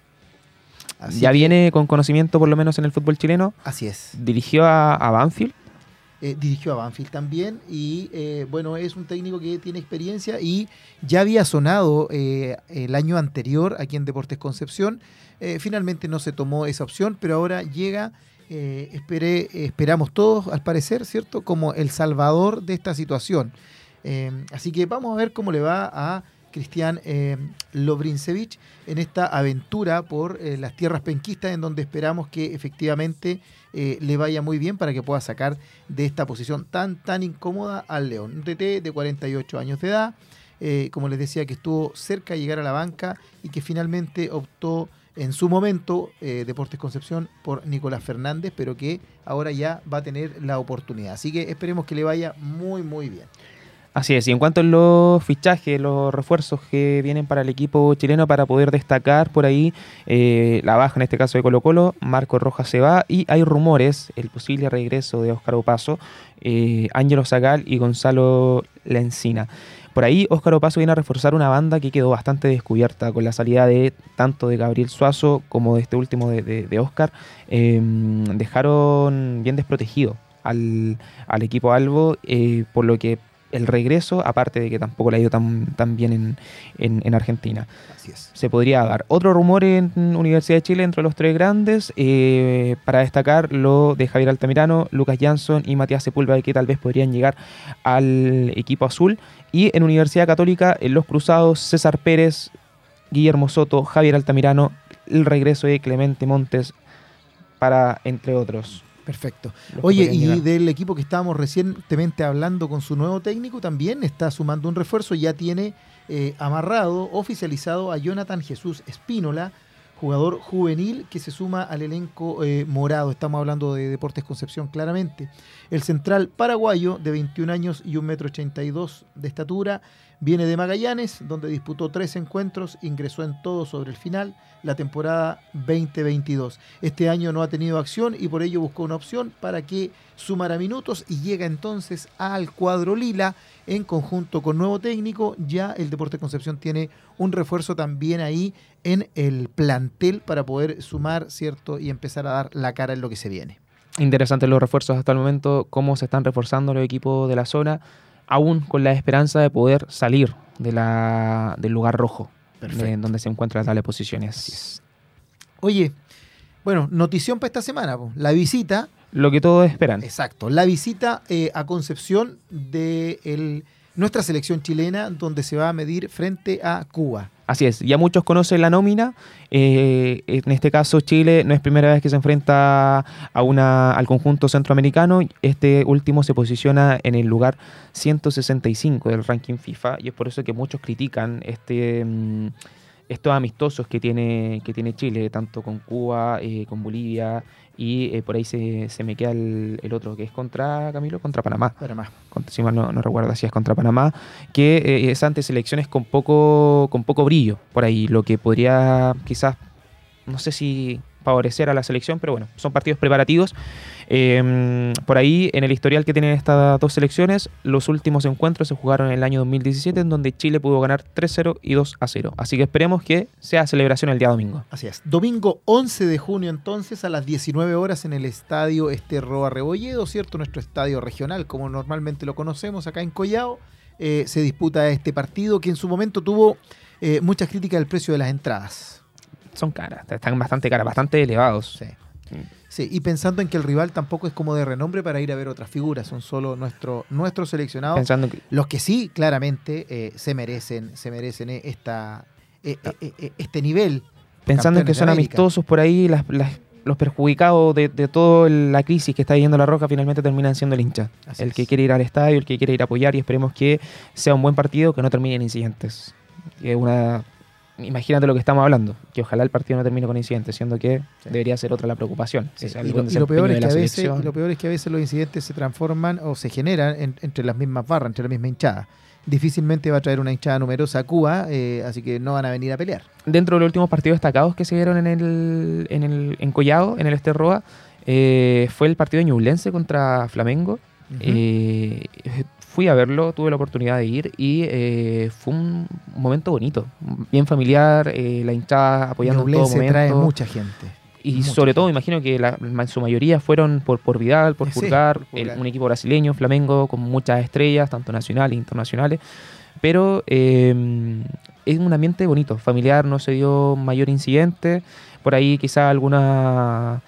ya viene con conocimiento por lo menos en el fútbol chileno. Así es. Dirigió a Banfield eh, dirigió a Banfield también y eh, bueno, es un técnico que tiene experiencia y ya había sonado eh, el año anterior aquí en Deportes Concepción. finalmente no se tomó esa opción, pero ahora llega, esperé, esperamos todos al parecer, ¿cierto? Como el salvador de esta situación. así que vamos a ver cómo le va a Cristian eh, en esta aventura por eh, las tierras penquistas en donde esperamos que efectivamente eh, le vaya muy bien para que pueda sacar de esta posición tan tan incómoda al León. Un TT de 48 años de edad, como les decía que estuvo cerca de llegar a la banca y que finalmente optó en su momento Deportes Concepción por Nicolás Fernández, pero que ahora ya va a tener la oportunidad. Así que esperemos que le vaya muy muy bien. Así es, y en cuanto a los fichajes, los refuerzos que vienen para el equipo chileno para poder destacar por ahí eh, la baja en este caso de Colo Colo, Marco Rojas se va y hay rumores, el posible regreso de Óscar Opaso, eh, Ángelo Zagal y Gonzalo Lencina. Por ahí Óscar Opaso viene a reforzar una banda que quedó bastante descubierta con la salida de tanto de Gabriel Suazo como de este último de, Óscar. Em, dejaron bien desprotegido al, equipo Albo, eh, por lo que el regreso, aparte de que tampoco le ha ido tan, tan bien en, Argentina. Así es. Se podría dar. Otro rumor en Universidad de Chile entre los tres grandes, eh, para destacar lo de Javier Altamirano, Lucas Jansson y Matías Sepúlveda, que tal vez podrían llegar al equipo azul. Y en Universidad Católica, en los cruzados, César Pérez, Guillermo Soto, Javier Altamirano, el regreso de Clemente Montes, para entre otros. Perfecto. Oye, y del equipo que estábamos recientemente hablando con su nuevo técnico, también está sumando un refuerzo, ya tiene eh, amarrado, oficializado a Jonathan Jesús Espínola, jugador juvenil que se suma al elenco eh, morado. Estamos hablando de Deportes Concepción claramente. El central paraguayo de 21 años y 1,82 m de estatura viene de Magallanes, donde disputó tres encuentros, ingresó en todo sobre el final la temporada 2022. Este año no ha tenido acción y por ello buscó una opción para que sumara minutos y llega entonces al cuadro lila en conjunto con nuevo técnico. Ya el Deporte Concepción tiene un refuerzo también ahí en el plantel para poder sumar, ¿cierto? Y empezar a dar la cara en lo que se viene. Interesantes los refuerzos hasta el momento, cómo se están reforzando los equipos de la zona, aún con la esperanza de poder salir de la, del lugar rojo, en donde se encuentra la tabla de posiciones. Oye, bueno, notición para esta semana, la visita. Lo que todos esperan. Exacto, la visita eh, a Concepción de el nuestra selección chilena, donde se va a medir frente a Cuba. Así es, ya muchos conocen la nómina. Eh, en este caso, Chile no es primera vez que se enfrenta a una, al conjunto centroamericano. Este último se posiciona en el lugar 165 del ranking FIFA y es por eso que muchos critican este. Mm, estos amistosos que tiene, que tiene Chile, tanto con Cuba, eh, con Bolivia, y eh, por ahí se, se, me queda el, otro, que es contra Camilo, contra Panamá. Panamá. si mal no, recuerdo si es contra Panamá, que eh, es ante selecciones con poco, con poco brillo, por ahí, lo que podría quizás, no sé si favorecer a la selección, pero bueno, son partidos preparativos. Em, por ahí, en el historial que tienen estas dos selecciones, los últimos encuentros se jugaron en el año 2017, en donde Chile pudo ganar 3-0 y 2-0. Así que esperemos que sea celebración el día domingo. Así es. Domingo 11 de junio, entonces, a las 19 horas en el estadio Esterroa Rebolledo, ¿cierto? Nuestro estadio regional, como normalmente lo conocemos acá en Collao. Eh, se disputa este partido que en su momento tuvo eh, muchas críticas del precio de las entradas son caras, están bastante caras, bastante elevados. Sí. y pensando en que el rival tampoco es como de renombre para ir a ver otras figuras, son solo nuestro, nuestros seleccionados. Pensando los que sí, claramente, eh, se merecen, se merecen eh, esta, eh, este nivel. Pensando en que son amistosos por ahí, los perjudicados de, toda la crisis que está viviendo la Roca finalmente terminan siendo el hincha. el que quiere ir al estadio, el que quiere ir a apoyar y esperemos que sea un buen partido, que no termine en incidentes. Que una imagínate lo que estamos hablando, que ojalá el partido no termine con incidentes, siendo que debería ser otra la preocupación. y, lo, peor es que a veces, lo peor es que a veces los incidentes se transforman o se generan entre las mismas barras, entre la misma hinchada. Difícilmente va a traer una hinchada numerosa a Cuba, eh, así que no van a venir a pelear. Dentro de los últimos partidos destacados que se dieron en el, en el en Collado, en el Esterroa, eh, fue el partido de Ñublense contra Flamengo. eh, fui a verlo, tuve la oportunidad de ir y eh, fue un momento bonito, bien familiar, eh, la hinchada apoyando en todo momento. trae mucha gente. Y sobre todo, imagino que la, en su mayoría fueron por, por Vidal, por Pulgar, un equipo brasileño, Flamengo, con muchas estrellas, tanto nacionales e internacionales. Pero eh, es un ambiente bonito, familiar, no se dio mayor incidente. Por ahí quizá alguna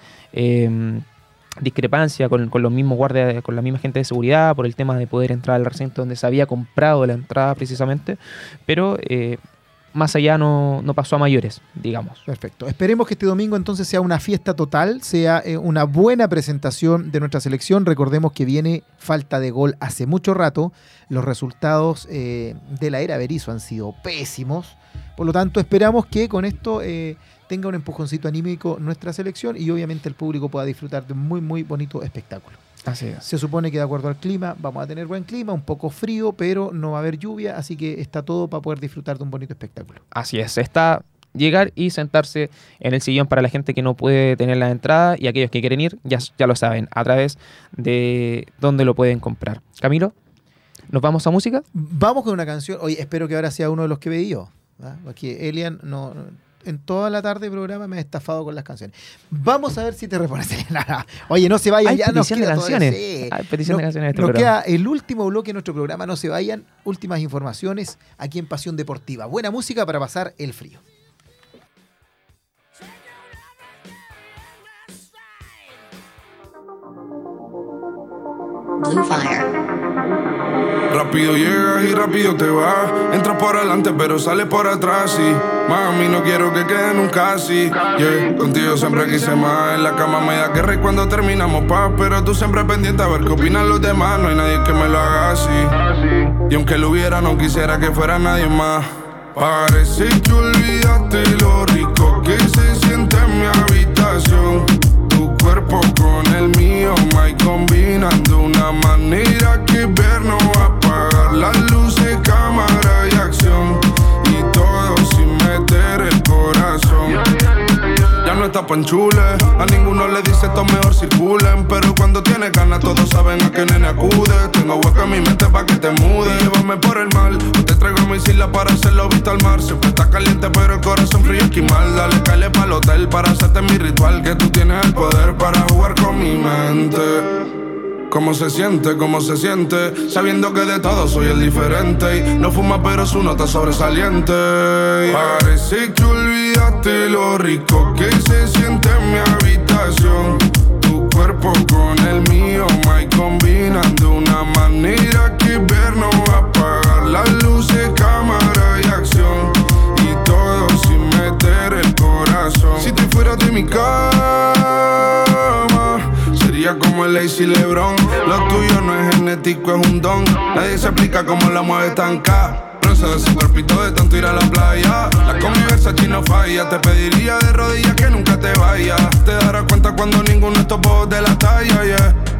discrepancia con, los mismos guardias, con la misma gente de seguridad, por el tema de poder entrar al recinto donde se había comprado la entrada precisamente, pero eh, más allá no, pasó a mayores, digamos. Perfecto. Esperemos que este domingo entonces sea una fiesta total, sea eh, una buena presentación de nuestra selección. Recordemos que viene falta de gol hace mucho rato. Los resultados eh, de la era Berizzo han sido pésimos. Por lo tanto, esperamos que con esto tenga un empujoncito anímico nuestra selección y obviamente el público pueda disfrutar de un muy, muy bonito espectáculo. Así es. Se supone que de acuerdo al clima vamos a tener buen clima, un poco frío, pero no va a haber lluvia, así que está todo para poder disfrutar de un bonito espectáculo. Así es, está llegar y sentarse en el sillón para la gente que no puede tener la entrada y aquellos que quieren ir ya, ya lo saben a través de dónde lo pueden comprar. Camilo, ¿nos vamos a música? Vamos con una canción. Oye, espero que ahora sea uno de los que veí yo. Aquí Elian no, en toda la tarde de programa me ha estafado con las canciones. Vamos a ver si te repones. Oye, no se vayan, Hay ya nos petición de canciones. todavía- sí. Hay petición de canciones este Nos programa. queda el último bloque de nuestro programa, no se vayan. Últimas informaciones aquí en Pasión Deportiva. Buena música para pasar el frío. Blue Fire. Rápido llegas y rápido te vas. Entras por adelante, pero sales por atrás. Y mami, no quiero que quede nunca así. Yeah, contigo siempre quise más. En la cama me da guerra y cuando terminamos paz. Pero tú siempre pendiente a ver qué opinan los demás. No hay nadie que me lo haga así. Y aunque lo hubiera, no quisiera que fuera nadie más. Parece que olvidaste lo rico que se siente en mi habitación. Cuerpo con el mío, my combinan de una manera que ver no va a apagar las luces, cámara y acción. Panchule, a ninguno le dice esto mejor circulen. Pero cuando tienes ganas, todos saben a qué nene acude. Tengo hueco en mi mente pa' que te mude. Llévame por el mal, o te traigo mis islas para hacerlo visto al mar. Siempre está caliente, pero el corazón frío esquimal. Dale, cale pa'l hotel para hacerte mi ritual. Que tú tienes el poder para jugar con mi mente. ¿Cómo se siente? ¿Cómo se siente? Sabiendo que de todo soy el diferente y no fuma pero su nota sobresaliente. Parece que olvidaste lo rico que se siente en mi habitación. Tu cuerpo con el mío, my combinan de una es un don. Nadie se explica cómo la mueve tan K. Bronce de ese cuerpito de tanto ir a la playa. La convivencia aquí no falla. Te pediría de rodillas que nunca te vayas. Te darás cuenta cuando ninguno de estos de la talla, yeah.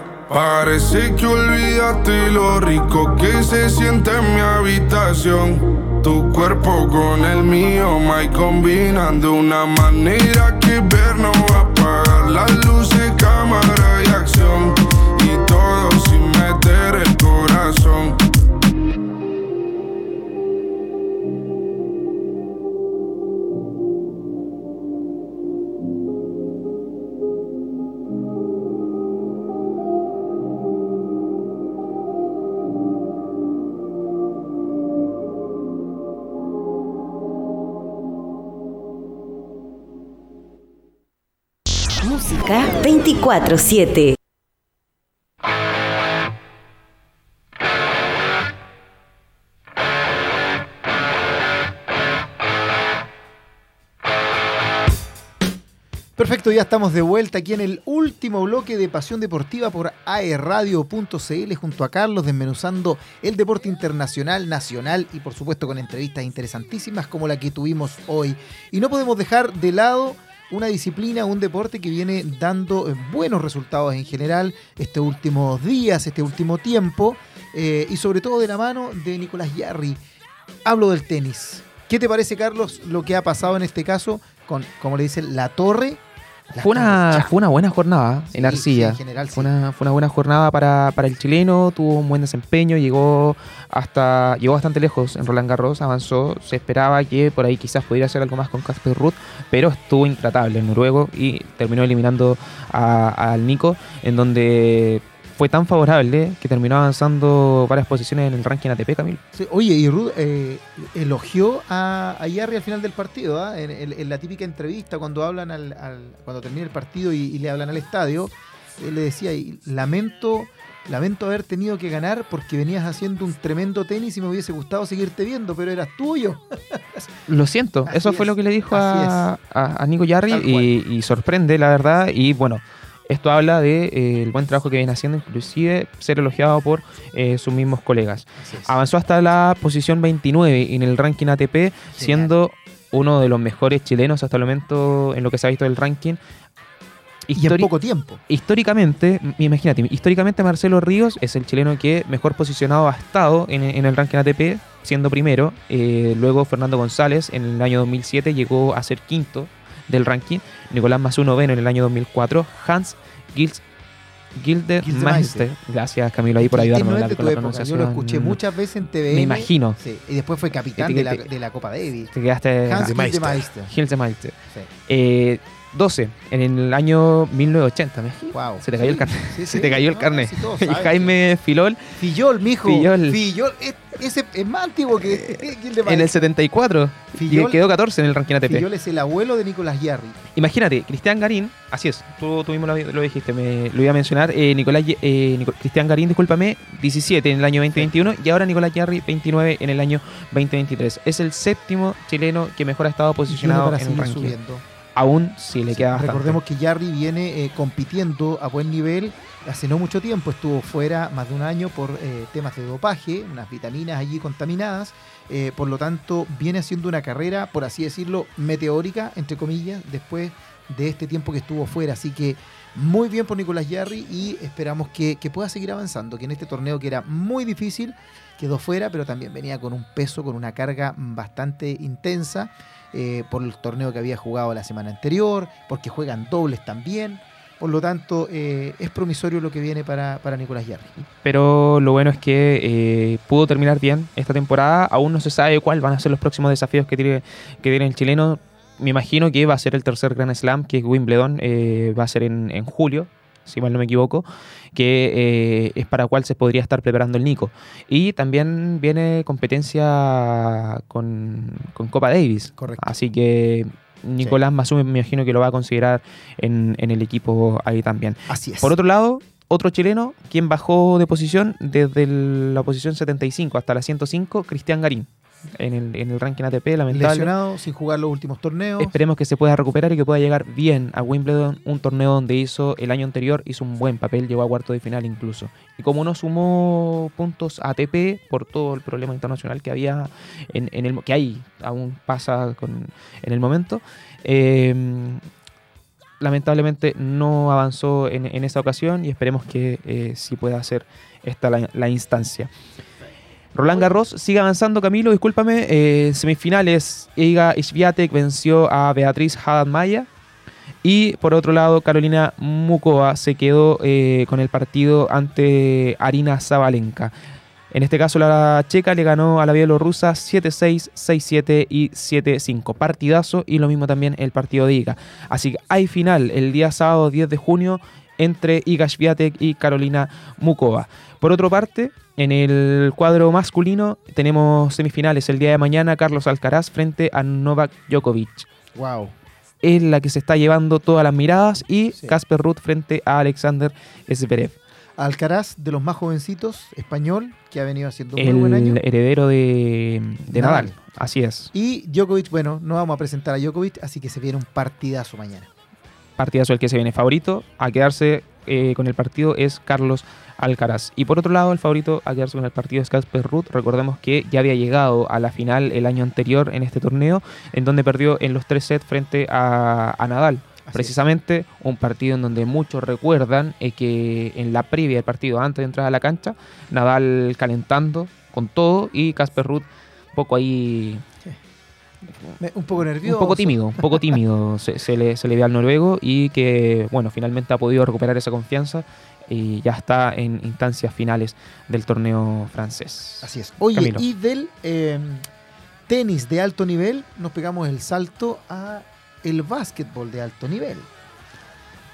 Parece que olvidaste lo rico que se siente en mi habitación. Tu cuerpo con el mío, my combinan de una manera que ver no va a apagar las luces, cámara y acción. 24-7. Perfecto, ya estamos de vuelta aquí en el último bloque de Pasión Deportiva por aerradio.cl junto a Carlos desmenuzando el deporte internacional, nacional y por supuesto con entrevistas interesantísimas como la que tuvimos hoy. Y no podemos dejar de lado una disciplina, un deporte que viene dando eh, buenos resultados en general estos últimos días, este último tiempo eh, y sobre todo de la mano de Nicolás Yarri. Hablo del tenis. ¿Qué te parece, Carlos, lo que ha pasado en este caso con, como le dicen, la torre? Fue una, fue una buena jornada Sí, en Arcilla. sí, en general, fue, una, fue una buena jornada para, para el chileno, tuvo un buen desempeño, llegó hasta llegó bastante lejos en Roland Garros, avanzó. Se esperaba que por ahí quizás pudiera hacer algo más con Casper Ruth, pero estuvo intratable el noruego y terminó eliminando a- al Nico, en donde fue tan favorable que terminó avanzando varias posiciones en el ranking ATP, Camilo. Sí, oye, y Ruth eh, elogió a, a Yarri al final del partido, ¿ah? en, en- en la típica entrevista cuando hablan al, al- cuando termina el partido y, y le hablan al estadio, él le decía, lamento lamento haber tenido que ganar porque venías haciendo un tremendo tenis y me hubiese gustado seguirte viendo, pero eras tuyo. (laughs) Lo siento, Así eso fue lo que le dijo a, a- a Nico Yarri y sorprende, la verdad. Y bueno, esto habla del de, eh, el buen trabajo que viene haciendo, inclusive ser elogiado por eh, sus mismos colegas. Avanzó hasta la posición 29 en el ranking ATP, siendo uno de los mejores chilenos hasta el momento en lo que se ha visto del ranking. Y en poco tiempo. Históricamente, imagínate, históricamente Marcelo Ríos es el chileno que mejor posicionado ha estado en, en el ranking ATP, siendo primero. Eh, luego Fernando González en el año 2007 llegó a ser quinto del ranking. Nicolás Mazú noveno en el año 2004. Hans Gils, Gildemeister. Gracias Camilo ahí por ayudarme no es con la, época, Yo pronunciación. lo escuché muchas veces en TVN. Me imagino. Sí, y después fue capitán Te- de la, te- de la Copa Davis. Te quedaste Hans Gildemeister. Gildemeister. Gildemeister. Sí. Eh, 12 en el año 1980. ¿me? Wow. Se te cayó el Sí, carnet. sí, Se sí. te cayó el No, sí, (laughs) y saben, Jaime Filol Fillol, mijo. Fillol. Fillol. es- ese es más antiguo que (laughs) (laughs) Gildemeister. en el 74 Fillol- y quedó 14 en el ranking ATP. Fillol es el abuelo de Nicolás Yarri. Imagínate, Cristian Garín, así es, tú, tú mismo lo, lo dijiste, me, lo iba a mencionar. eh, Nicolás, eh, Cristian Garín, discúlpame, 17 en el año 2021 y ahora Nicolás Yarri, 29 en el año 2023. Es el séptimo chileno que mejor ha estado posicionado en el ranking. subiendo. Aún sí le queda bastante. Recordemos que Yarri viene eh, compitiendo a buen nivel hace no mucho tiempo. Estuvo fuera más de un año por eh, temas de dopaje, unas vitaminas allí contaminadas. eh, por lo tanto, viene haciendo una carrera, por así decirlo, meteórica, entre comillas, después de este tiempo que estuvo fuera. Así que muy bien por Nicolás Yarri y esperamos que, que pueda seguir avanzando, que en este torneo que era muy difícil, quedó fuera, pero también venía con un peso, con una carga bastante intensa eh, por el torneo que había jugado la semana anterior, porque juegan dobles también. Por lo tanto, eh, es promisorio lo que viene para, para Nicolás Yarri. Pero lo bueno es que eh, pudo terminar bien esta temporada. Aún no se sabe cuáles van a ser los próximos desafíos que tiene, que tiene el chileno. Me imagino que va a ser el tercer Grand Slam, que es Wimbledon. eh, va a ser en, en julio, si mal no me equivoco, que eh, es para cuál se podría estar preparando el Nico. Y también viene competencia con, con Copa Davis. Correcto. Así que Nicolás Mazú me imagino que lo va a considerar en, en el equipo ahí también. Así es. Por otro lado, otro chileno, quien bajó de posición desde el- la posición 75 hasta la 105, Cristian Garín, en el, en el ranking ATP, lamentable. Lesionado, sin jugar los últimos torneos. Esperemos que se pueda recuperar y que pueda llegar bien a Wimbledon, un torneo donde hizo el año anterior, hizo un buen papel, llegó a cuarto de final incluso. Y como no sumó puntos ATP por todo el problema internacional que había, en, en el, que hay, aún pasa con, en el momento, eh, lamentablemente no avanzó en, en esa ocasión y esperemos que eh, sí pueda hacer esta la, la instancia. Roland Garros sigue avanzando, Camilo, discúlpame. eh, semifinales, Iga Swiatek venció a Beatriz Haddad Maya. Y por otro lado, Carolina Mukova se quedó eh, con el partido ante Arina Zabalenka. En este caso, la checa le ganó a la bielorrusa 7-6, 6-7 y 7-5. Partidazo y lo mismo también el partido de Iga. Así que hay final el día sábado 10 de junio entre Iga Swiatek y Carolina Mukova. Por otra parte, en el cuadro masculino tenemos semifinales el día de mañana. Carlos Alcaraz frente a Novak Djokovic. Wow. Es la que se está llevando todas las miradas. Y Casper Ruth frente a Alexander Zverev. Alcaraz, de los más jovencitos, español, que ha venido haciendo un muy buen año. El heredero de, de Nadal. Nadal. Así es. Y Djokovic, bueno, no vamos a presentar a Djokovic, así que se viene un partidazo mañana. Partidazo el que se viene favorito. A quedarse eh, con el partido es Carlos Alcaraz. Y por otro lado, el favorito a quedarse con el partido es Casper Ruth. Recordemos que ya había llegado a la final el año anterior en este torneo, en donde perdió en los tres sets frente a, a Nadal. Precisamente un partido en donde muchos recuerdan eh, que en la previa del partido, antes de entrar a la cancha, Nadal calentando con todo y Casper Ruth un poco ahí Un poco nervioso. un poco tímido, un poco tímido (laughs) se, se le, se le ve al noruego y que, bueno, finalmente ha podido recuperar esa confianza y ya está en instancias finales del torneo francés. Así es. Oye, Camilo. y del eh, tenis de alto nivel, nos pegamos el salto a el básquetbol de alto nivel.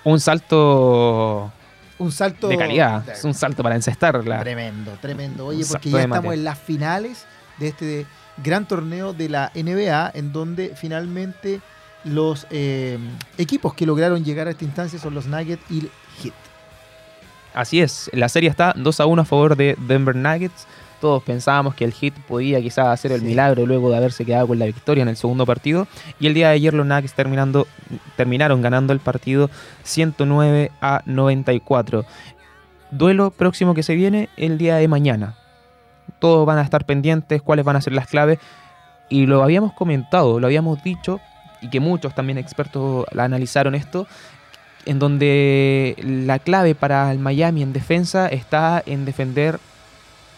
Un salto Un salto de calidad, es un salto para encestarla. Tremendo, tremendo. Oye, porque ya estamos en las finales de este gran torneo de la NBA, en donde finalmente los eh, equipos que lograron llegar a esta instancia son los Nuggets y el Heat. Así es, la serie está 2 a 1 a favor de Denver Nuggets. Todos pensábamos que el Heat podía quizás hacer el milagro luego de haberse quedado con la victoria en el segundo partido. Y el día de ayer los Nuggets terminando, terminaron ganando el partido 109 a 94. Duelo próximo que se viene el día de mañana. Todos van a estar pendientes, cuáles van a ser las claves. Y lo habíamos comentado, lo habíamos dicho, y que muchos también expertos la analizaron esto, en donde la clave para el Miami en defensa está en defender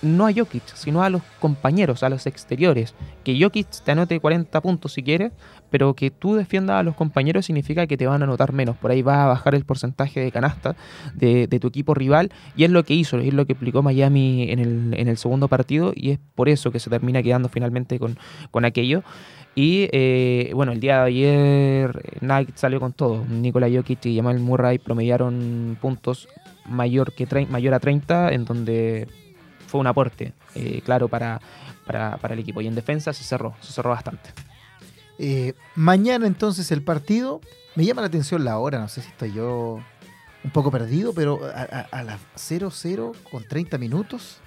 no a Jokic, sino a los compañeros, a los exteriores. Que Jokic te anote 40 puntos si quieres, pero que tú defiendas a los compañeros significa que te van a anotar menos. Por ahí va a bajar el porcentaje de canasta de, tu equipo rival y es lo que hizo, es lo que aplicó Miami en el, segundo partido y es por eso que se termina quedando finalmente con, con aquello. Y eh, bueno, el día de ayer Nike salió con todo. Nikola Jokic y Jamal Murray promediaron puntos mayor, que mayor a 30, en donde fue un aporte eh, claro para, para, el equipo. Y en defensa se cerró, se cerró bastante. Eh, mañana entonces el partido. Me llama la atención la hora, no sé si estoy yo un poco perdido, pero a las 0-0 con 30 minutos.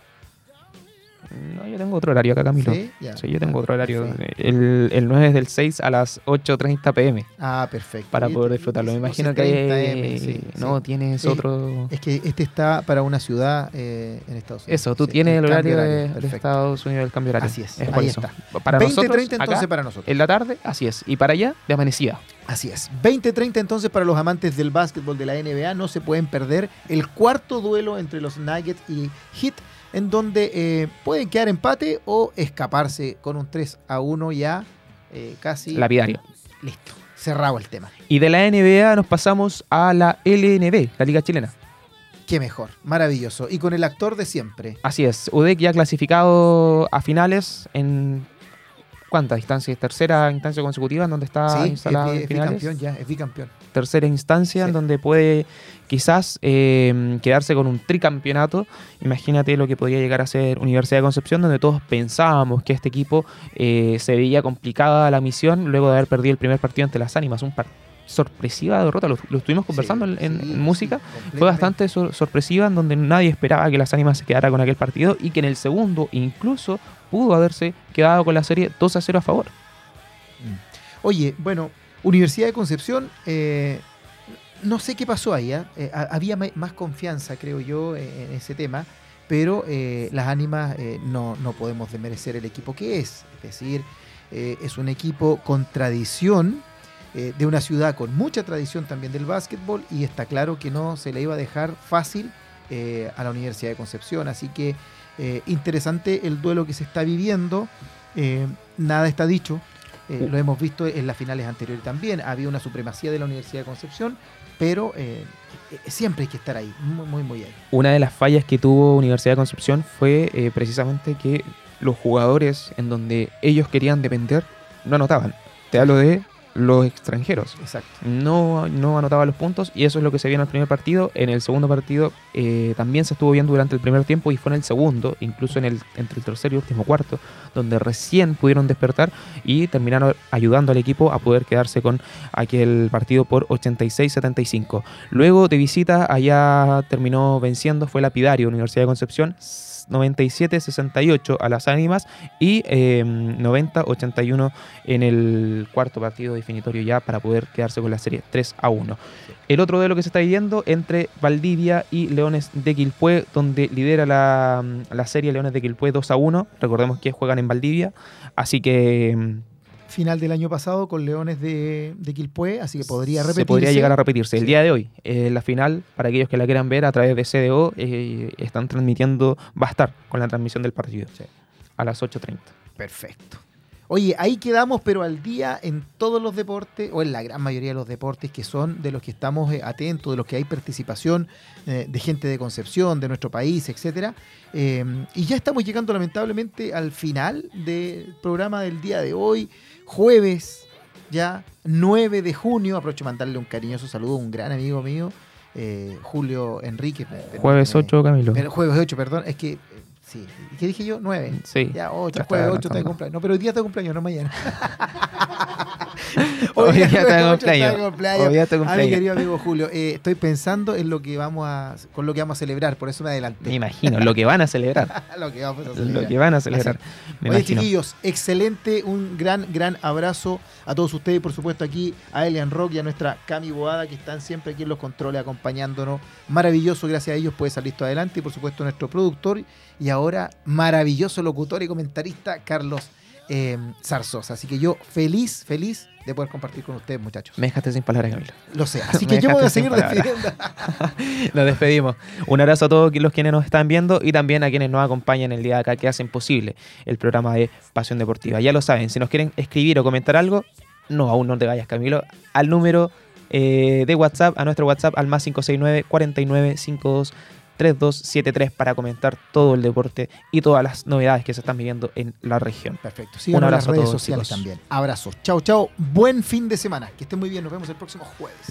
No, yo tengo otro horario acá, Camilo. Sí, yo tengo otro horario. El, el 9 es del 6 a las 8.30 pm. Ah, perfecto. Para poder disfrutarlo. Me imagino que no tienes otro. Es que este está para una ciudad eh, en Estados Unidos. Eso, tú tienes el horario de, Estados Unidos del cambio horario. Así es, ahí está. Para 20, 30 entonces para nosotros. En la tarde, así es. Y para allá, de amanecida. Así es. 20-30 entonces para los amantes del básquetbol de la NBA. No se pueden perder el cuarto duelo entre los Nuggets y Heat en donde eh, pueden quedar empate o escaparse con un 3 a 1 ya eh, casi. Lapidario. Listo, cerrado el tema. Y de la NBA nos pasamos a la LNB, la Liga Chilena. Qué mejor, maravilloso. Y con el actor de siempre. Así es, UDEC ya clasificado a finales en ¿cuántas instancias? Tercera instancia consecutiva en donde está instalado es, bicampeón ya, es bicampeón. Tercera instancia en donde puede quizás eh, quedarse con un tricampeonato. Imagínate lo que podría llegar a ser Universidad de Concepción, donde todos pensábamos que este equipo eh, se veía complicada la misión luego de haber perdido el primer partido ante las ánimas. Un sorpresiva derrota, lo, estuvimos conversando en, música, fue bastante sorpresiva en donde nadie esperaba que las ánimas se quedara con aquel partido y que en el segundo incluso pudo haberse quedado con la serie 2 a 0 a favor. Mm. Oye, bueno, Universidad de Concepción, eh, no sé qué pasó ahí, ¿eh? Eh, había más confianza, creo yo, en ese tema, pero las ánimas no, no podemos desmerecer el equipo que es. Es decir, es un equipo con tradición, de una ciudad con mucha tradición también del básquetbol, y está claro que no se le iba a dejar fácil a la Universidad de Concepción. Así que interesante el duelo que se está viviendo. nada está dicho, lo hemos visto en las finales anteriores también. Había una supremacía de la Universidad de Concepción pero eh, eh, siempre hay que estar ahí, muy, muy, ahí. Una de las fallas que tuvo Universidad de Concepción fue eh, precisamente que los jugadores en donde ellos querían depender no anotaban. Te hablo de los extranjeros. Exacto. No, no anotaba los puntos y eso es lo que se vio en el primer partido. En el segundo partido eh, también se estuvo viendo durante el primer tiempo y fue en el segundo, incluso en el, entre el tercer y último cuarto, donde recién pudieron despertar y terminaron ayudando al equipo a poder quedarse con aquel partido por 86-75. Luego de visita allá terminó venciendo, fue Lapidario, Universidad de Concepción 97-68 a las ánimas y 90-81 em, en el cuarto partido definitorio ya para poder quedarse con la serie 3 a 1. El otro de lo que se está viviendo entre Valdivia y Leones de Quilpué, donde lidera la, la serie Leones de Quilpué 2 a 1. Recordemos que juegan en Valdivia, así que em, final del año pasado con Leones de, de Quilpué, así que podría repetirse. Se podría llegar a repetirse. El día de hoy, eh, la final, para aquellos que la quieran ver a través de CDO, eh, están transmitiendo, va a estar con la transmisión del partido a las 8.30. Perfecto. Oye, ahí quedamos, pero al día en todos los deportes, o en la gran mayoría de los deportes que son de los que estamos eh, atentos, de los que hay participación de gente de Concepción, de nuestro país, etcétera. y ya estamos llegando lamentablemente al final del programa del día de hoy jueves, ya 9 de junio. Aprovecho de mandarle un cariñoso saludo a un gran amigo mío, eh, Julio Enrique. Jueves 8, Camilo. jueves 8, perdón. Es que, sí. ¿Qué dije yo? 9. Sí. Ya 8, jueves 8 está de cumpleaños. No, pero hoy día está de cumpleaños, no mañana. (laughs) Hoy día está de cumpleaños. cumpleaños. Hoy día está de A mi cumpleaños. querido amigo Julio, eh, estoy pensando en lo que vamos a, con lo que vamos a celebrar, por eso me adelanté. Me imagino, lo que van a celebrar. (laughs) lo que vamos a celebrar. Lo que van a celebrar. Me Oye, imagino. chiquillos, excelente, un gran, gran abrazo a todos ustedes, por supuesto aquí a Elian Rock y a nuestra Cami Boada, que están siempre aquí en los controles acompañándonos. Maravilloso, gracias a ellos puede salir esto adelante, y por supuesto nuestro productor y ahora maravilloso locutor y comentarista Carlos eh, Zarzosa. Así que yo feliz, feliz de poder compartir con ustedes, muchachos. Me dejaste sin palabras, Camilo. Lo sé, así (laughs) que yo me voy a seguir despidiendo. (laughs) Nos despedimos. Un abrazo a todos los quienes nos están viendo y también a quienes nos acompañan el día de acá que hacen posible el programa de Pasión Deportiva. Ya lo saben, si nos quieren escribir o comentar algo, no, aún no te vayas, Camilo, al número eh, de WhatsApp, a nuestro WhatsApp, al más 569 49 52 3273 para comentar todo el deporte y todas las novedades que se están viviendo en la región. Perfecto. Síganos Un en las abrazo a todos, sociales chicos. también. Abrazos. Chao, chao. Buen fin de semana. Que estén muy bien. Nos vemos el próximo jueves.